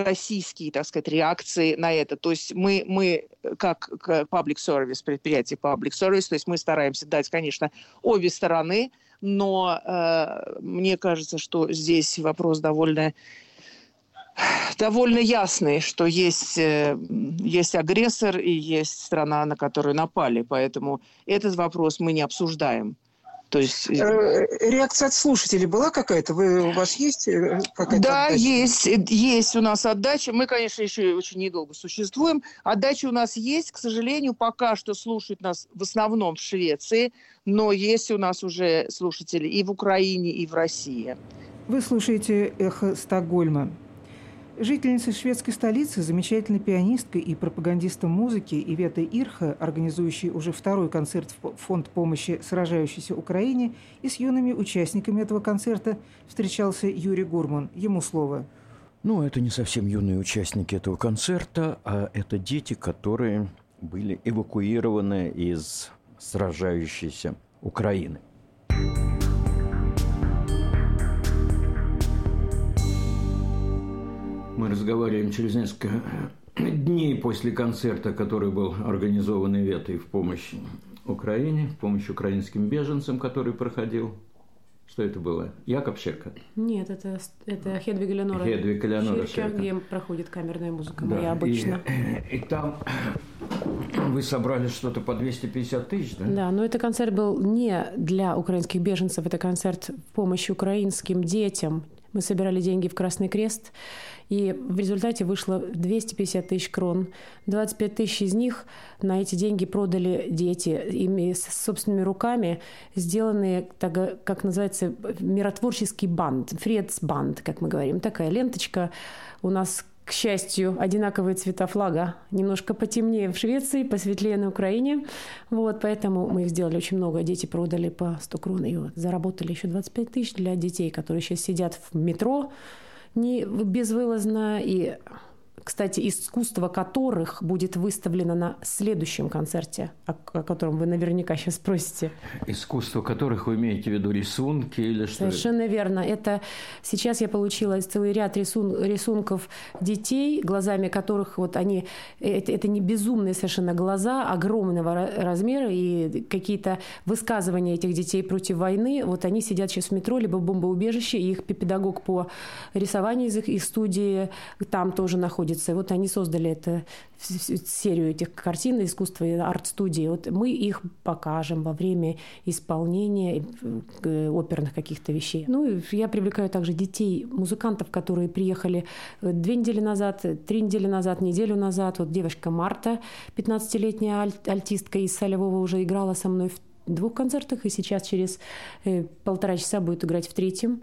российские, так сказать, реакции на это. То есть мы, мы как public service, предприятие public service, то есть мы стараемся дать, конечно, обе стороны – но э, мне кажется, что здесь вопрос довольно довольно ясный, что есть, э, есть агрессор и есть страна, на которую напали. Поэтому этот вопрос мы не обсуждаем. То есть... Э, э, реакция от слушателей была какая-то? Вы, у вас есть э, какая-то Да, отдача? есть. Есть у нас отдача. Мы, конечно, еще очень недолго существуем. Отдача у нас есть. К сожалению, пока что слушают нас в основном в Швеции, но есть у нас уже слушатели и в Украине, и в России. Вы слушаете «Эхо Стокгольма». Жительница шведской столицы, замечательной пианисткой и пропагандистом музыки Иветой Ирха, организующей уже второй концерт в Фонд помощи сражающейся Украине, и с юными участниками этого концерта встречался Юрий Гурман. Ему слово. Ну, это не совсем юные участники этого концерта, а это дети, которые были эвакуированы из сражающейся Украины. Мы разговариваем через несколько дней после концерта, который был организован Иветой в помощь Украине, в помощь украинским беженцам, который проходил что это было? Якоб Щерка? Нет, это, это Хедвиг Элеонора. Хедвиг Элеонора Щерка, где проходит камерная музыка да. моя обычно. И, и там вы собрали что-то по 250 тысяч, да? Да, но это концерт был не для украинских беженцев, это концерт в помощь украинским детям. Мы собирали деньги в Красный Крест, и в результате вышло 250 тысяч крон. 25 тысяч из них на эти деньги продали дети ими собственными руками, сделанные, так, как называется, миротворческий банд, фредсбанд, как мы говорим. Такая ленточка у нас к счастью, одинаковые цвета флага. Немножко потемнее в Швеции, посветлее на Украине. Вот, поэтому мы их сделали очень много. Дети продали по 100 крон и вот заработали еще 25 тысяч для детей, которые сейчас сидят в метро не безвылазно и кстати, искусство которых будет выставлено на следующем концерте, о, о котором вы наверняка сейчас спросите. Искусство которых вы имеете в виду рисунки или что? Совершенно верно. Это сейчас я получила целый ряд рисун, рисунков детей, глазами которых вот они это, это не безумные совершенно глаза огромного размера и какие-то высказывания этих детей против войны. Вот они сидят сейчас в метро либо в бомбоубежище, и их педагог по рисованию из их, их студии там тоже находится находится. Вот они создали это, серию этих картин искусства и арт-студии. Вот мы их покажем во время исполнения э, оперных каких-то вещей. Ну, я привлекаю также детей, музыкантов, которые приехали э, две недели назад, три недели назад, неделю назад. Вот девочка Марта, 15-летняя аль- альтистка из Солевого, уже играла со мной в двух концертах, и сейчас через э, полтора часа будет играть в третьем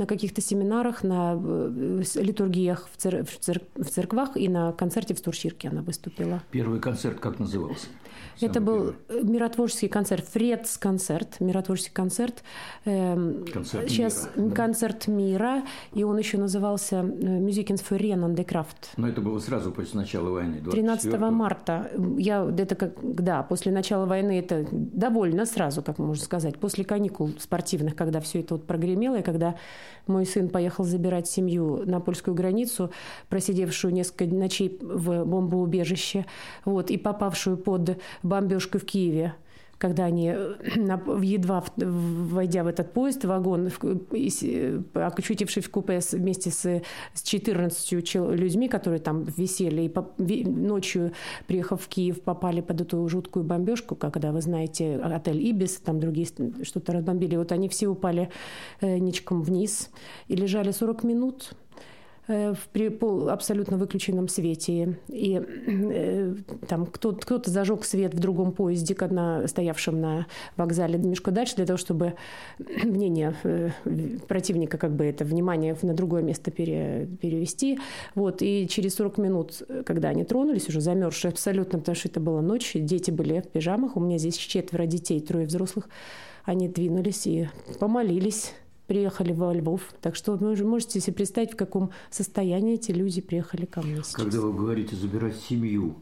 на каких-то семинарах, на э, литургиях в, цер... в, цер... в церквах и на концерте в Стурщирке она выступила. Первый концерт как назывался? Это был первый. миротворческий концерт, Фредс-концерт, миротворческий концерт. Эм, концерт Сейчас мира. концерт мира, и он еще назывался Musicens für Renan de Kraft. Но это было сразу после начала войны, 13 марта. Я, это как, да, после начала войны, это довольно сразу, как можно сказать, после каникул спортивных, когда все это вот прогремело, и когда мой сын поехал забирать семью на польскую границу, просидевшую несколько ночей в бомбоубежище, вот, и попавшую под бомбежку в Киеве когда они, э, (clears throat) едва войдя в этот поезд, вагон, э, очутившись в купе вместе с, с 14 людьми, которые там висели, и ночью, приехав в Киев, попали под эту жуткую бомбежку, когда, вы знаете, отель «Ибис», там другие что-то разбомбили. Вот они все упали э, ничком вниз и лежали 40 минут – в при абсолютно выключенном свете. И э, там кто-то, кто-то зажег свет в другом поезде, на, стоявшем на вокзале немножко дальше, для того, чтобы (clears throat) мнение э, противника, как бы это внимание на другое место пере, перевести. Вот. И через 40 минут, когда они тронулись, уже замерзшие абсолютно, потому что это была ночь, дети были в пижамах, у меня здесь четверо детей, трое взрослых, они двинулись и помолились приехали во Львов. Так что вы можете себе представить, в каком состоянии эти люди приехали ко мне сейчас. Когда вы говорите забирать семью,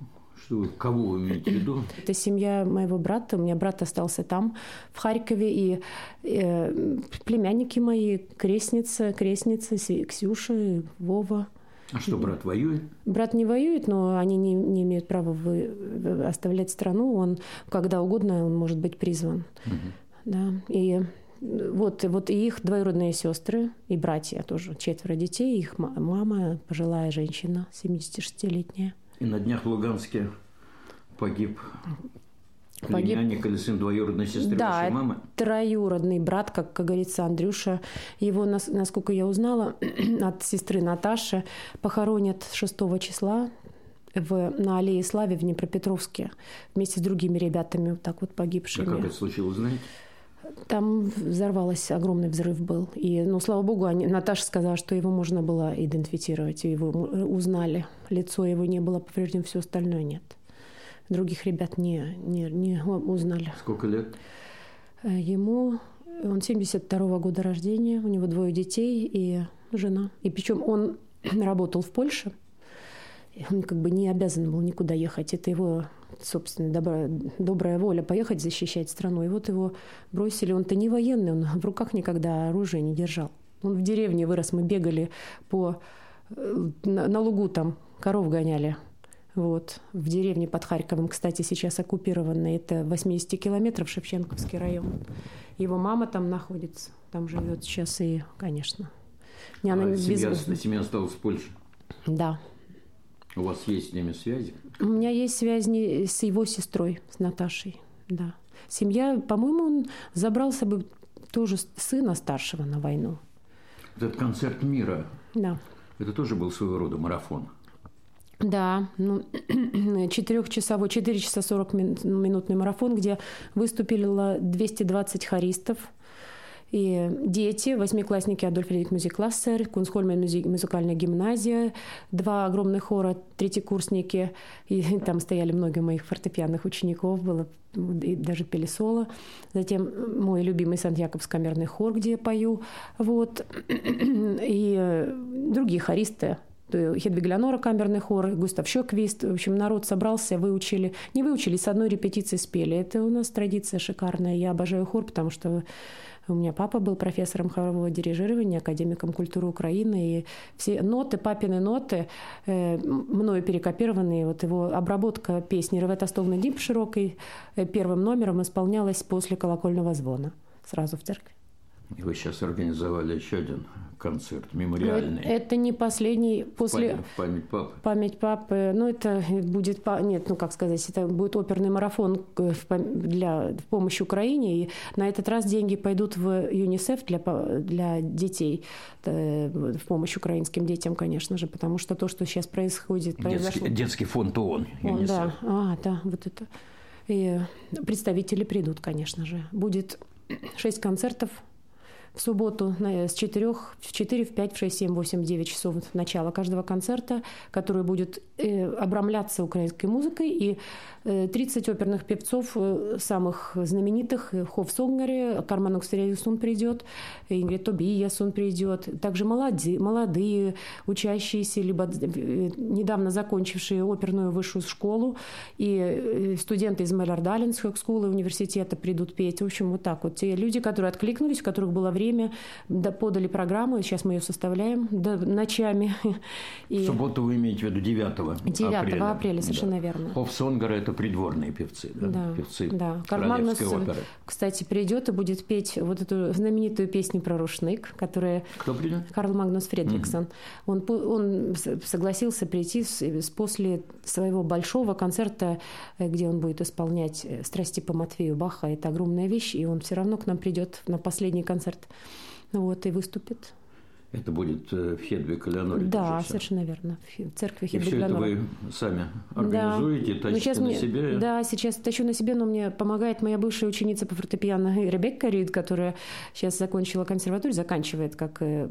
что кого вы имеете в виду? (laughs) Это семья моего брата. У меня брат остался там, в Харькове. И э, племянники мои, крестница, крестница, Ксюша, Вова. А что, брат воюет? Брат не воюет, но они не, не имеют права вы, оставлять страну. Он когда угодно он может быть призван. Угу. Да. И вот, вот и их двоюродные сестры, и братья тоже, четверо детей, их мама, пожилая женщина, 76-летняя. И на днях в Луганске погиб Племянник или сын двоюродной сестры да, вашей мамы? троюродный брат, как, как говорится, Андрюша. Его, насколько я узнала, (clears throat) от сестры Наташи похоронят 6 числа в, на Аллее Славе в Днепропетровске вместе с другими ребятами, вот так вот погибшими. А как это случилось, знаете? Там взорвалось, огромный взрыв был. И, ну, слава богу, они, Наташа сказала, что его можно было идентифицировать, его узнали. Лицо его не было повреждено, все остальное нет. Других ребят не, не, не узнали. Сколько лет? Э, ему, он 72 -го года рождения, у него двое детей и жена. И причем он (clears throat) работал в Польше, он как бы не обязан был никуда ехать. Это его собственно, добрая, добрая воля поехать защищать страну. И вот его бросили. Он-то не военный, он в руках никогда оружие не держал. Он в деревне вырос, мы бегали по, э, на, на лугу там, коров гоняли. Вот, в деревне под Харьковом, кстати, сейчас оккупированная. Это 80 километров Шевченковский район. Его мама там находится, там живет сейчас и, конечно. Не, она а семья, без... семья осталась в Польше? Да. У вас есть с ними связи? У меня есть связь с его сестрой, с Наташей, да. Семья, по-моему, он забрал с собой тоже сына старшего на войну. Этот концерт мира, да. это тоже был своего рода марафон. Да, ну, четырехчасовой, 4 часа 40 минутный марафон, где выступило 220 хористов. И дети, восьмиклассники Адольф Фредерик Мюзик-классер, Кунсхольмен музыкальная гимназия, два огромных хора, третьекурсники. И (laughs) там стояли много моих фортепианных учеников, было и даже пели соло. Затем мой любимый Сант-Якобс камерный хор, где я пою. Вот. (clears throat) И э, другие хористы, Хедвиг Леонора, камерный хор, Густав Щеквист. В общем, народ собрался, выучили. Не выучили, с одной репетиции спели. Это у нас традиция шикарная. Я обожаю хор, потому что у меня папа был профессором хорового дирижирования, академиком культуры Украины, и все ноты, папины ноты, э, мною перекопированные, вот его обработка песни «Ревета Стовна Дип» широкой э, первым номером исполнялась после колокольного звона сразу в церкви. И вы сейчас организовали еще один концерт мемориальный. Это не последний после в память папы. Память папы. Ну это будет нет, ну как сказать, это будет оперный марафон для в помощь Украине, и на этот раз деньги пойдут в ЮНИСЕФ для для детей э, в помощь украинским детям, конечно же, потому что то, что сейчас происходит, детский, детский фонд ООН. ЮНИСЕФ. Да, а, да, вот это. И представители придут, конечно же. Будет шесть концертов в субботу с 4, в 4, в 5, в 6, 7, 8, 9 часов начала каждого концерта, который будет э, обрамляться украинской музыкой. И 30 э, оперных певцов, э, самых знаменитых, Хоф Сонгере, Карман Укстериусун придет, Ингрид Тобиясун придет. Также молодые, молодые учащиеся, либо недавно закончившие оперную высшую школу. И студенты из Меллардалинского школы университета придут петь. В общем, вот так вот. Те люди, которые откликнулись, у которых было время время, да, подали программу, сейчас мы ее составляем да, ночами. И... В субботу вы имеете в виду 9 9 апреля. апреля, совершенно да. верно. Хофсонгер – это придворные певцы, да? Да, певцы да. Кармагнус, оперы. кстати, придет и будет петь вот эту знаменитую песню про рушник, которая… Кто придет? Карл Магнус Фредриксон. Угу. Он, он согласился прийти после своего большого концерта, э, где он будет исполнять э, «Страсти по Матвею Баха». Это огромная вещь, и он все равно к нам придет на последний концерт вот, и выступит. Это будет э, в Хедвиг Леоноре? Да, совершенно верно. В церкви Хедвиг И все это вы сами организуете, да. тащите сейчас на мне, себе? Да, сейчас тащу на себе, но мне помогает моя бывшая ученица по фортепиано (laughs) Ребекка Рид, которая сейчас закончила консерваторию, заканчивает как э,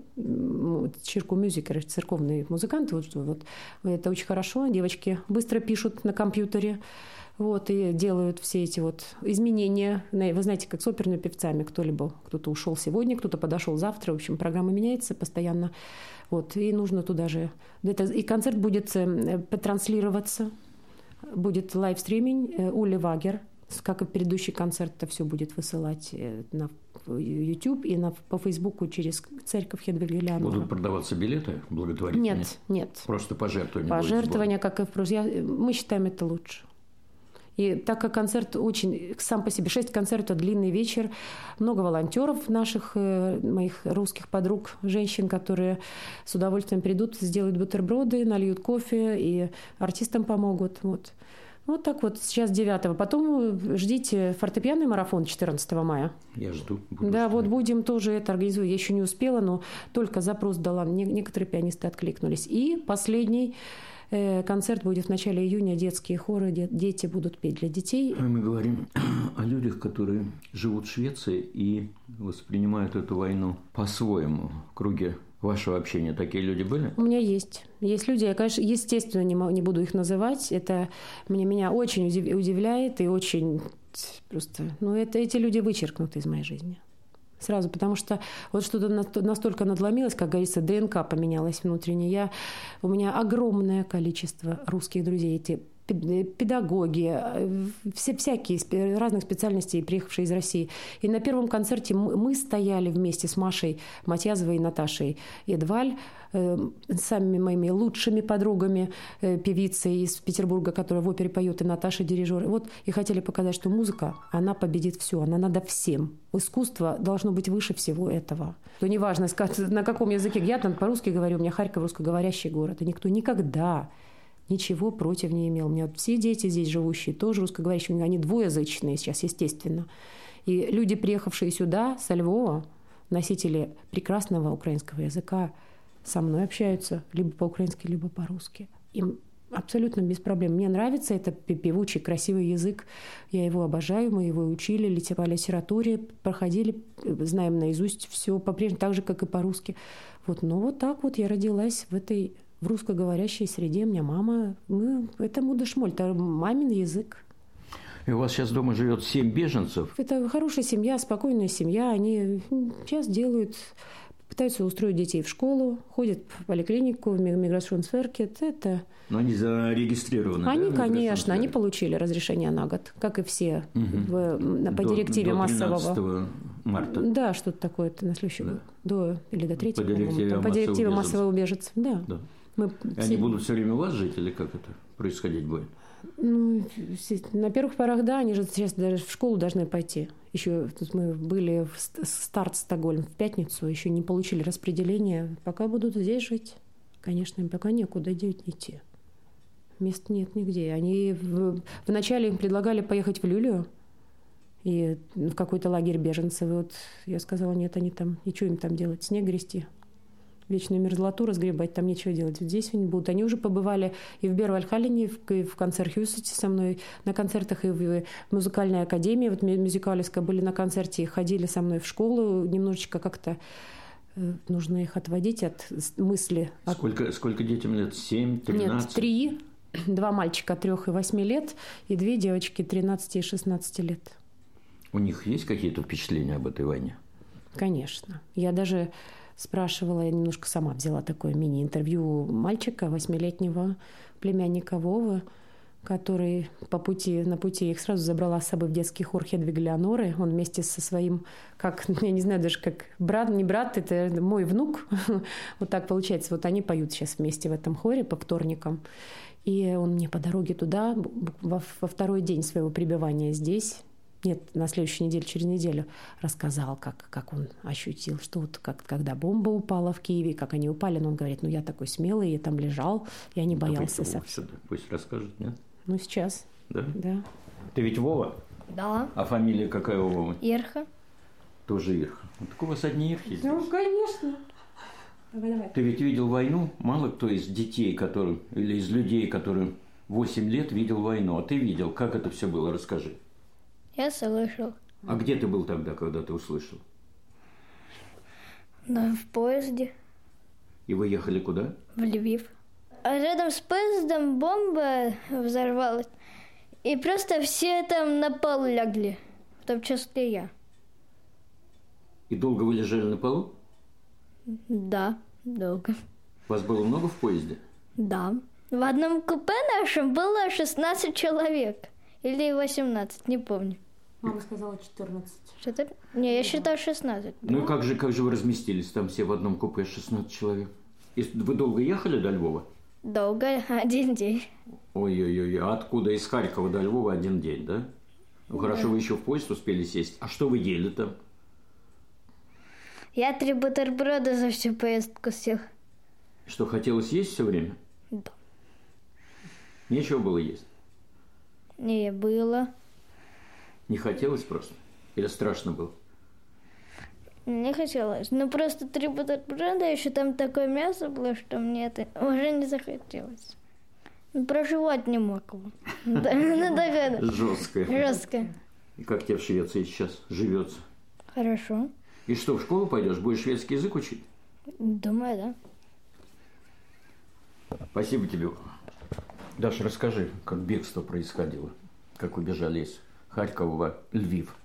Чирку мюзикер, церковный музыкант. Вот, вот. Это очень хорошо. Девочки быстро пишут на компьютере вот, и делают все эти вот изменения. Вы знаете, как с оперными певцами, кто-либо, кто-то ушел сегодня, кто-то подошел завтра, в общем, программа меняется постоянно, вот, и нужно туда же, это, и концерт будет э, транслироваться, будет лайвстриминг, э, Ули Вагер, как и предыдущий концерт, это все будет высылать э, на YouTube и на, по Фейсбуку через церковь Хедвига Леонора. Будут продаваться билеты благотворительные? Нет, нет. Просто пожертвования? Пожертвования, как и в прошлом. Мы считаем это лучше. И так как концерт очень сам по себе, шесть концертов, длинный вечер, много волонтеров наших, э, моих русских подруг, женщин, которые с удовольствием придут, сделают бутерброды, нальют кофе и артистам помогут. Вот. Вот так вот, сейчас 9 Потом ждите фортепианный марафон 14 мая. Я жду. Буду да, ждать. вот будем тоже это организовать. Я еще не успела, но только запрос дала. Некоторые пианисты откликнулись. И последний Э, концерт будет в начале июня, детские хоры, дети будут петь для детей. Мы говорим (clears throat) о людях, которые живут в Швеции и воспринимают эту войну по-своему в круге вашего общения такие люди были? У меня есть. Есть люди, я, конечно, естественно, не, не буду их называть. Это мне, меня очень удивляет и очень просто... Ну, это, эти люди вычеркнуты из моей жизни сразу, потому что вот что-то настолько надломилось, как говорится, ДНК поменялась внутренне. Я, у меня огромное количество русских друзей, эти педагоги, э, все всякие разных специальностей, приехавшие из России. И на первом концерте мы стояли вместе с Машей Матьязовой и Наташей Эдваль, э, самыми моими лучшими подругами, э, певицей из Петербурга, которая в опере поет, и Наташа дирижер. Вот и хотели показать, что музыка, она победит все, она надо всем. Искусство должно быть выше всего этого. То неважно, на каком языке. Я там по-русски говорю, у меня Харьков русскоговорящий город, и никто никогда ничего против не имел. У меня все дети здесь живущие, тоже русскоговорящие, они двуязычные сейчас, естественно. И люди, приехавшие сюда со Львова, носители прекрасного украинского языка, со мной общаются либо по-украински, либо по-русски. Им Абсолютно без проблем. Мне нравится это певучий, красивый язык. Я его обожаю, мы его учили, по литературе, проходили, знаем наизусть все по-прежнему, так же, как и по-русски. Вот, но вот так вот я родилась в этой в русскоговорящей среде. У меня мама, мы, это мудышмоль, это мамин язык. И у вас сейчас дома живет семь беженцев? Это хорошая семья, спокойная семья. Они сейчас делают пытаются устроить детей в школу, ходят в поликлинику, в миграциonsверкет. Это... Но они зарегистрированы, Они, да, конечно, они получили разрешение на год, как и все угу. в, по до, директиве до массового. марта. Да, что-то такое, это на следующий да. год. До, или до 3 по директиве, по директиве массового убежиц. Да. да. Мы. Они будут все время у вас жить или как это происходить будет? Ну, на первых порах, да, они же сейчас даже в школу должны пойти. Еще тут мы были в старт Стокгольм в пятницу, еще не получили распределение. Пока будут здесь жить, конечно, им пока некуда идти. Мест нет нигде. Они в, вначале им предлагали поехать в Люлию и в какой-то лагерь беженцев. И вот я сказала, нет, они там, ничего им там делать, снег грести вечную мерзлоту разгребать, там нечего делать. Вот здесь они будут. Они уже побывали и в Бервальхалине, и в концерт Хьюсете со мной на концертах, и в музыкальной академии, вот мюзикалиска были на концерте, и ходили со мной в школу, немножечко как-то э, нужно их отводить от мысли. Сколько, сколько детям лет? Семь, тринадцать? Нет, три. (clears throat) Два мальчика трех и восьми лет, и две девочки 13 и 16 лет. У них есть какие-то впечатления об этой войне? Конечно. Я даже спрашивала, я немножко сама взяла такое мини-интервью мальчика, восьмилетнего племянника Вовы, который по пути, на пути их сразу забрала с собой в детский хор Хедвиг Леоноры. Он вместе со своим, как, (laughs) я не знаю даже, как брат, не брат, это мой внук. (laughs) вот так получается. Вот они поют сейчас вместе в этом хоре по вторникам. И он мне по дороге туда, во, во второй день своего пребывания здесь, нет, на следующей неделе, через неделю рассказал, как, как он ощутил, что вот как, когда бомба упала в Киеве, как они упали, но он говорит, ну я такой смелый, я там лежал, я не боялся совсем. Пусть расскажет, нет? Ну сейчас. Да? Да. Ты ведь Вова? Да. А фамилия какая у Вовы? Ирха. Тоже Ирха. Вот так у вас одни Ирхи здесь. Ну, конечно. Давай, давай. Ты ведь видел войну? Мало кто из детей, которые, или из людей, которые 8 лет видел войну. А ты видел, как это все было? Расскажи. Я слышал. А где ты был тогда, когда ты услышал? На, в поезде. И вы ехали куда? В Львив. А рядом с поездом бомба взорвалась. И просто все там на пол лягли. В том числе я. И долго вы лежали на полу? Да, долго. Вас было много в поезде? Да. В одном купе нашем было 16 человек. Или 18, не помню. Мама сказала 14. Что-то? Не, я считаю 16. Ну и как же, как же вы разместились там все в одном купе 16 человек? И вы долго ехали до Львова? Долго, (laughs) один день. Ой-ой-ой, а откуда? Из Харькова до Львова один день, да? Ну хорошо, да. вы еще в поезд успели сесть. А что вы ели там? Я три бутерброда за всю поездку съел. Что, хотелось есть все время? Да. Нечего было есть? Не, было. Не хотелось просто? Или страшно было? Не хотелось. Ну, просто три бутерброда, еще там такое мясо было, что мне это уже не захотелось. Ну, проживать не мог его. (laughs) Жесткое. Жесткое. И как тебе в Швеции сейчас живется? Хорошо. И что, в школу пойдешь? Будешь шведский язык учить? Думаю, да. Спасибо тебе. Даша, расскажи, как бегство происходило, как убежали из Харькова Львив.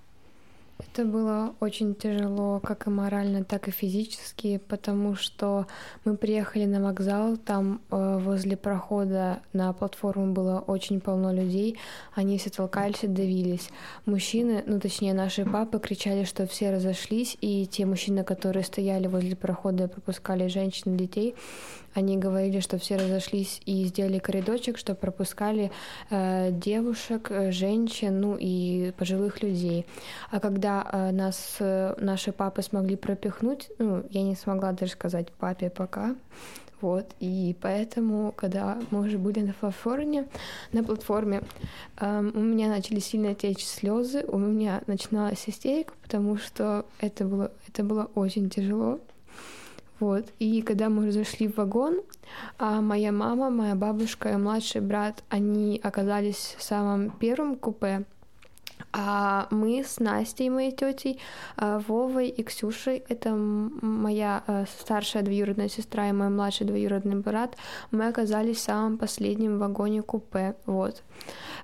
Это было очень тяжело, как и морально, так и физически, потому что мы приехали на вокзал, там э, возле прохода на платформу было очень полно людей, они все толкались и давились. Мужчины, ну точнее наши папы, кричали, что все разошлись, и те мужчины, которые стояли возле прохода и пропускали женщин и детей, они говорили, что все разошлись и сделали коридорчик, что пропускали э, девушек, э, женщин, ну и пожилых людей. А когда э, нас э, наши папы смогли пропихнуть, ну, я не смогла даже сказать папе пока, вот, и поэтому, когда мы уже были на платформе, на платформе, эм, у меня начали сильно течь слезы, у меня начиналась истерика, потому что это было, это было очень тяжело. Вот. И когда мы уже зашли в вагон, а моя мама, моя бабушка и младший брат, они оказались в самом первом купе, а мы с Настей, моей тетей, а, Вовой и Ксюшей, это моя э, старшая двоюродная сестра и мой младший двоюродный брат, мы оказались в самом последнем вагоне купе, вот.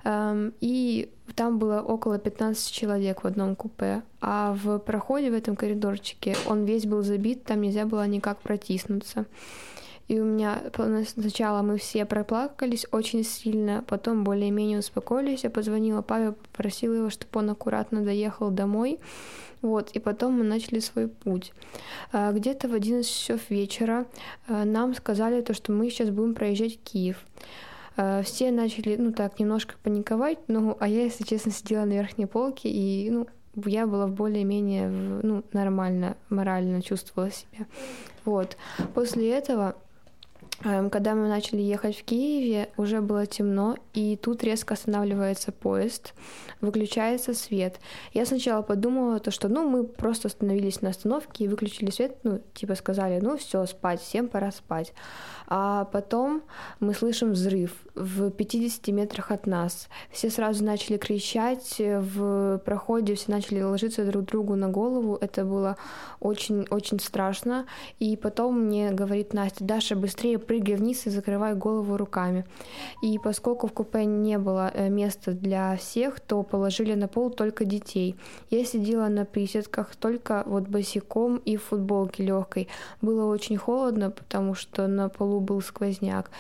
Эм, и там было около 15 человек в одном купе, а в проходе в этом коридорчике он весь был забит, там нельзя было никак протиснуться. И у меня сначала мы все проплакались очень сильно, потом более-менее успокоились. Я позвонила Павел, попросила его, чтобы он аккуратно доехал домой. Вот, и потом мы начали свой путь. А, где-то в 11 часов вечера а, нам сказали то, что мы сейчас будем проезжать Киев. А, все начали, ну так, немножко паниковать, ну, а я, если честно, сидела на верхней полке, и, ну, я была более-менее, ну, нормально, морально чувствовала себя. Вот. После этого когда мы начали ехать в Киеве, уже было темно, и тут резко останавливается поезд, выключается свет. Я сначала подумала, то, что ну, мы просто остановились на остановке и выключили свет, ну, типа сказали, ну все, спать, всем пора спать. А потом мы слышим взрыв в 50 метрах от нас. Все сразу начали кричать, в проходе все начали ложиться друг другу на голову. Это было очень-очень страшно. И потом мне говорит Настя, Даша, быстрее прыгай вниз и закрывай голову руками. И поскольку в купе не было э, места для всех, то положили на пол только детей. Я сидела на присядках только вот босиком и в футболке легкой. Было очень холодно, потому что на полу был сквозняк.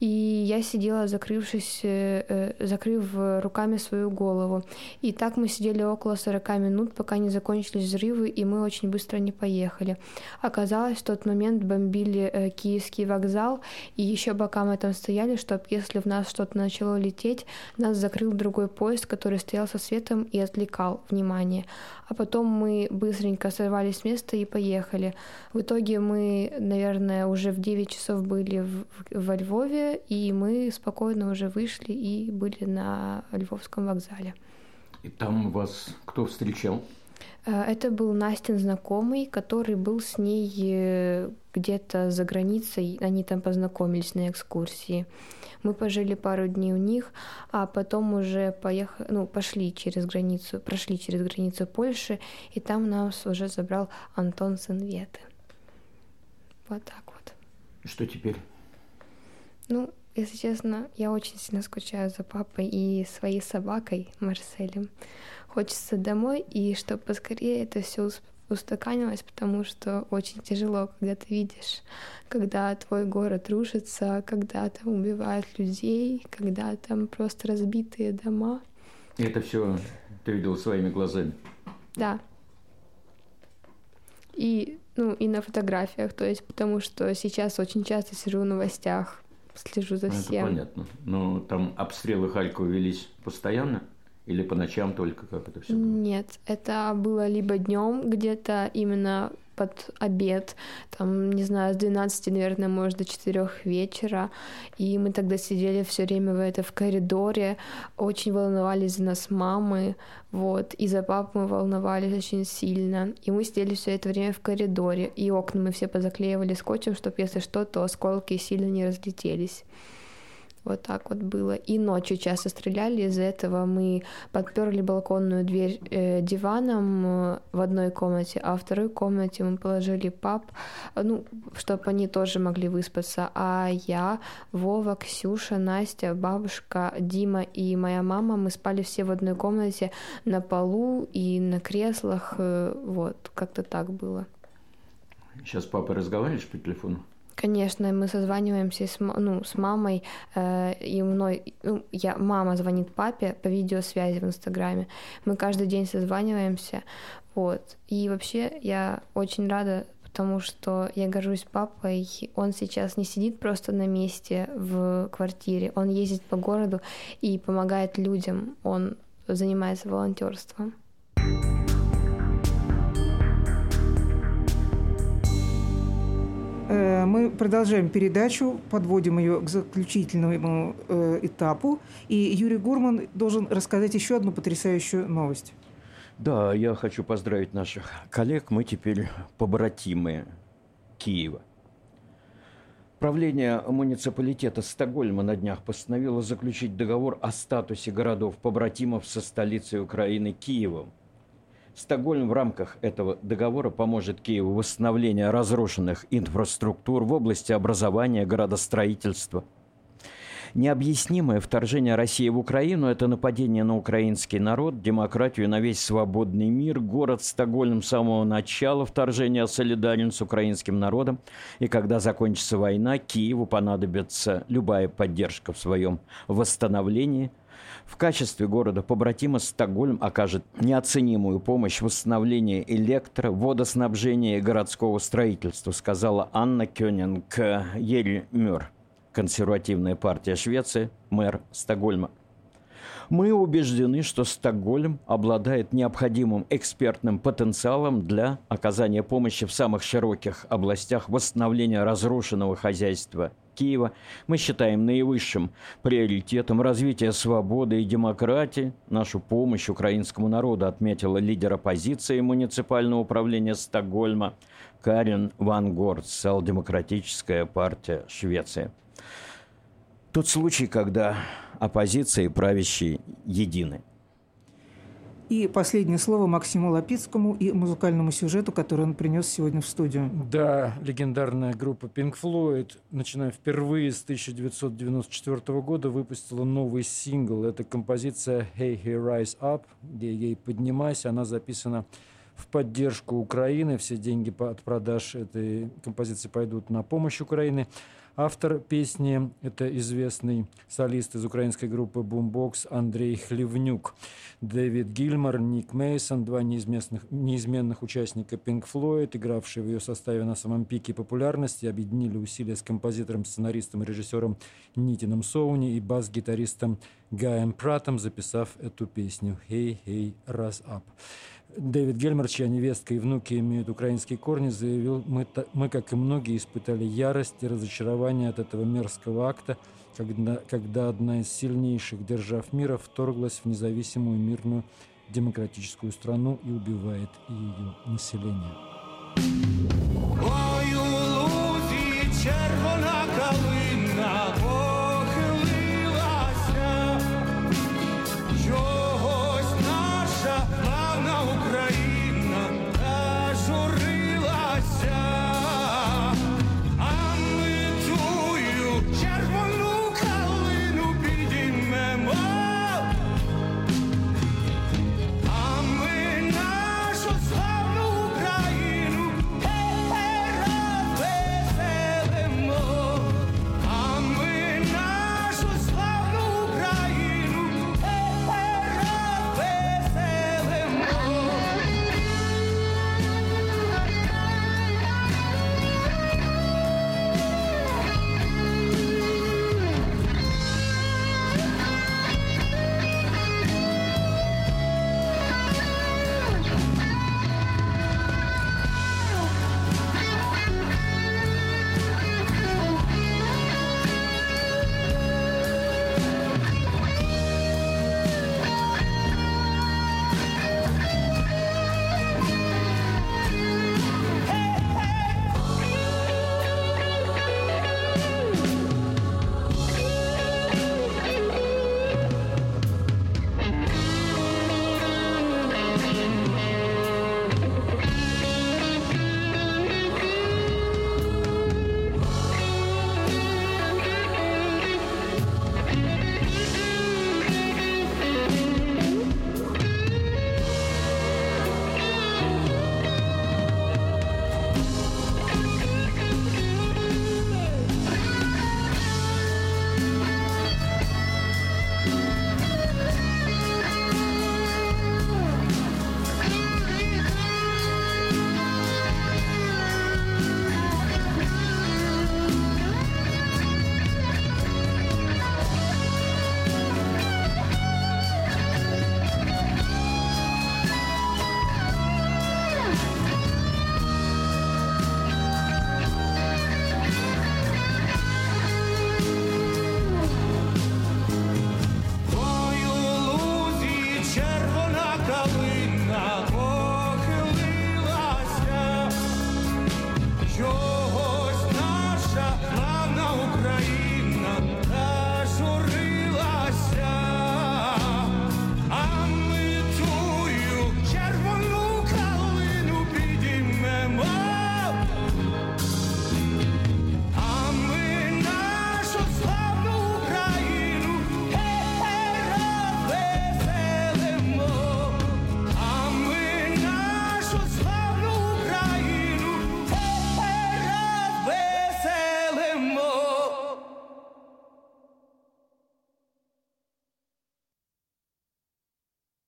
И я сидела, закрывшись, э, э, закрыв руками свою голову. И так мы сидели около 40 минут, пока не закончились взрывы, и мы очень быстро не поехали. Оказалось, в тот момент бомбили Киевский вокзал, и еще пока мы там стояли, чтобы если в нас что-то начало лететь, нас закрыл другой поезд, который стоял со светом и отвлекал внимание. А потом мы быстренько сорвались с места и поехали. В итоге мы, наверное, уже в 9 часов были в, во Львове, и мы спокойно уже вышли и были на Львовском вокзале. И там вас кто встречал? Э, это был Настин знакомый, который был с ней э, где-то за границей. Они там познакомились на экскурсии. Мы пожили пару дней у них, а потом уже поехали, ну, пошли через границу, прошли через границу Польши, и там нас уже забрал Антон Сенветы. Вот так вот. Что теперь? Ну, если честно, я очень сильно скучаю за папой и своей собакой Марселем. Хочется домой, и чтобы поскорее это все устаканилось, потому что очень тяжело, когда ты видишь, когда твой город рушится, когда там убивают людей, когда там просто разбитые дома. И это все ты видел своими глазами? Да. И ну, и на фотографиях, то есть потому что сейчас очень часто сижу в новостях, слежу за всем. Это понятно. Но там обстрелы Харькова велись постоянно? Или по ночам только как это все было? Нет, это было либо днем где-то именно под обед, там, не знаю, с 12, наверное, может, до 4 вечера. И мы тогда сидели все время в, это, в коридоре, очень волновались за нас мамы, вот, и за папу мы волновались очень сильно. И мы сидели все это время в коридоре, и окна мы все позаклеивали скотчем, чтобы, если что, то осколки сильно не разлетелись. Вот так вот было. И ночью часто стреляли. Из-за этого мы подперли балконную дверь э, диваном э, в одной комнате, а в второй комнате мы положили пап, ну, чтобы они тоже могли выспаться. А я, Вова, Ксюша, Настя, бабушка, Дима и моя мама, мы спали все в одной комнате на полу и на креслах. Э, вот, как-то так было. Сейчас папа разговариваешь по телефону? Конечно, мы созваниваемся с, ну, с мамой, э, и мной, ну, я, мама звонит папе по видеосвязи в Инстаграме. Мы каждый день созваниваемся, вот. И вообще я очень рада, потому что я горжусь папой. Он сейчас не сидит просто на месте в квартире, он ездит по городу и помогает людям, он занимается волонтерством. Мы продолжаем передачу, подводим ее к заключительному э, этапу. И Юрий Гурман должен рассказать еще одну потрясающую новость. Да, я хочу поздравить наших коллег. Мы теперь побратимы Киева. Правление муниципалитета Стокгольма на днях постановило заключить договор о статусе городов-побратимов со столицей Украины Киевом. Стокгольм в рамках этого договора поможет Киеву в восстановлении разрушенных инфраструктур в области образования, градостроительства – Необъяснимое вторжение России в Украину – это нападение на украинский народ, демократию, на весь свободный мир. Город Стокгольм с самого начала вторжения солидарен с украинским народом. И когда закончится война, Киеву понадобится любая поддержка в своем восстановлении – в качестве города побратима Стокгольм окажет неоценимую помощь в восстановлении электро, водоснабжения и городского строительства, сказала Анна Кёнинг Ельмюр консервативная партия Швеции, мэр Стокгольма. Мы убеждены, что Стокгольм обладает необходимым экспертным потенциалом для оказания помощи в самых широких областях восстановления разрушенного хозяйства Киева. Мы считаем наивысшим приоритетом развития свободы и демократии. Нашу помощь украинскому народу отметила лидер оппозиции муниципального управления Стокгольма Карен Ван Горд, социал-демократическая партия Швеции. Тот случай, когда оппозиция и правящие едины. И последнее слово Максиму Лапицкому и музыкальному сюжету, который он принес сегодня в студию. Да, легендарная группа Pink Floyd, начиная впервые с 1994 года, выпустила новый сингл. Это композиция «Hey, Hey, Rise Up», где ей «Поднимайся». Она записана в поддержку Украины. Все деньги от продаж этой композиции пойдут на помощь Украине. Автор песни – это известный солист из украинской группы Boombox Андрей Хлевнюк. Дэвид Гильмор, Ник Мейсон, два неизменных, неизменных участника Pink Floyd, игравшие в ее составе на самом пике популярности, объединили усилия с композитором, сценаристом и режиссером Нитином Соуни и бас-гитаристом Гаем Пратом, записав эту песню «Hey, hey, rise up». Дэвид Гельмер, чья невестка и внуки имеют украинские корни, заявил, мы, мы, как и многие, испытали ярость и разочарование от этого мерзкого акта, когда, когда одна из сильнейших держав мира вторглась в независимую мирную демократическую страну и убивает ее население.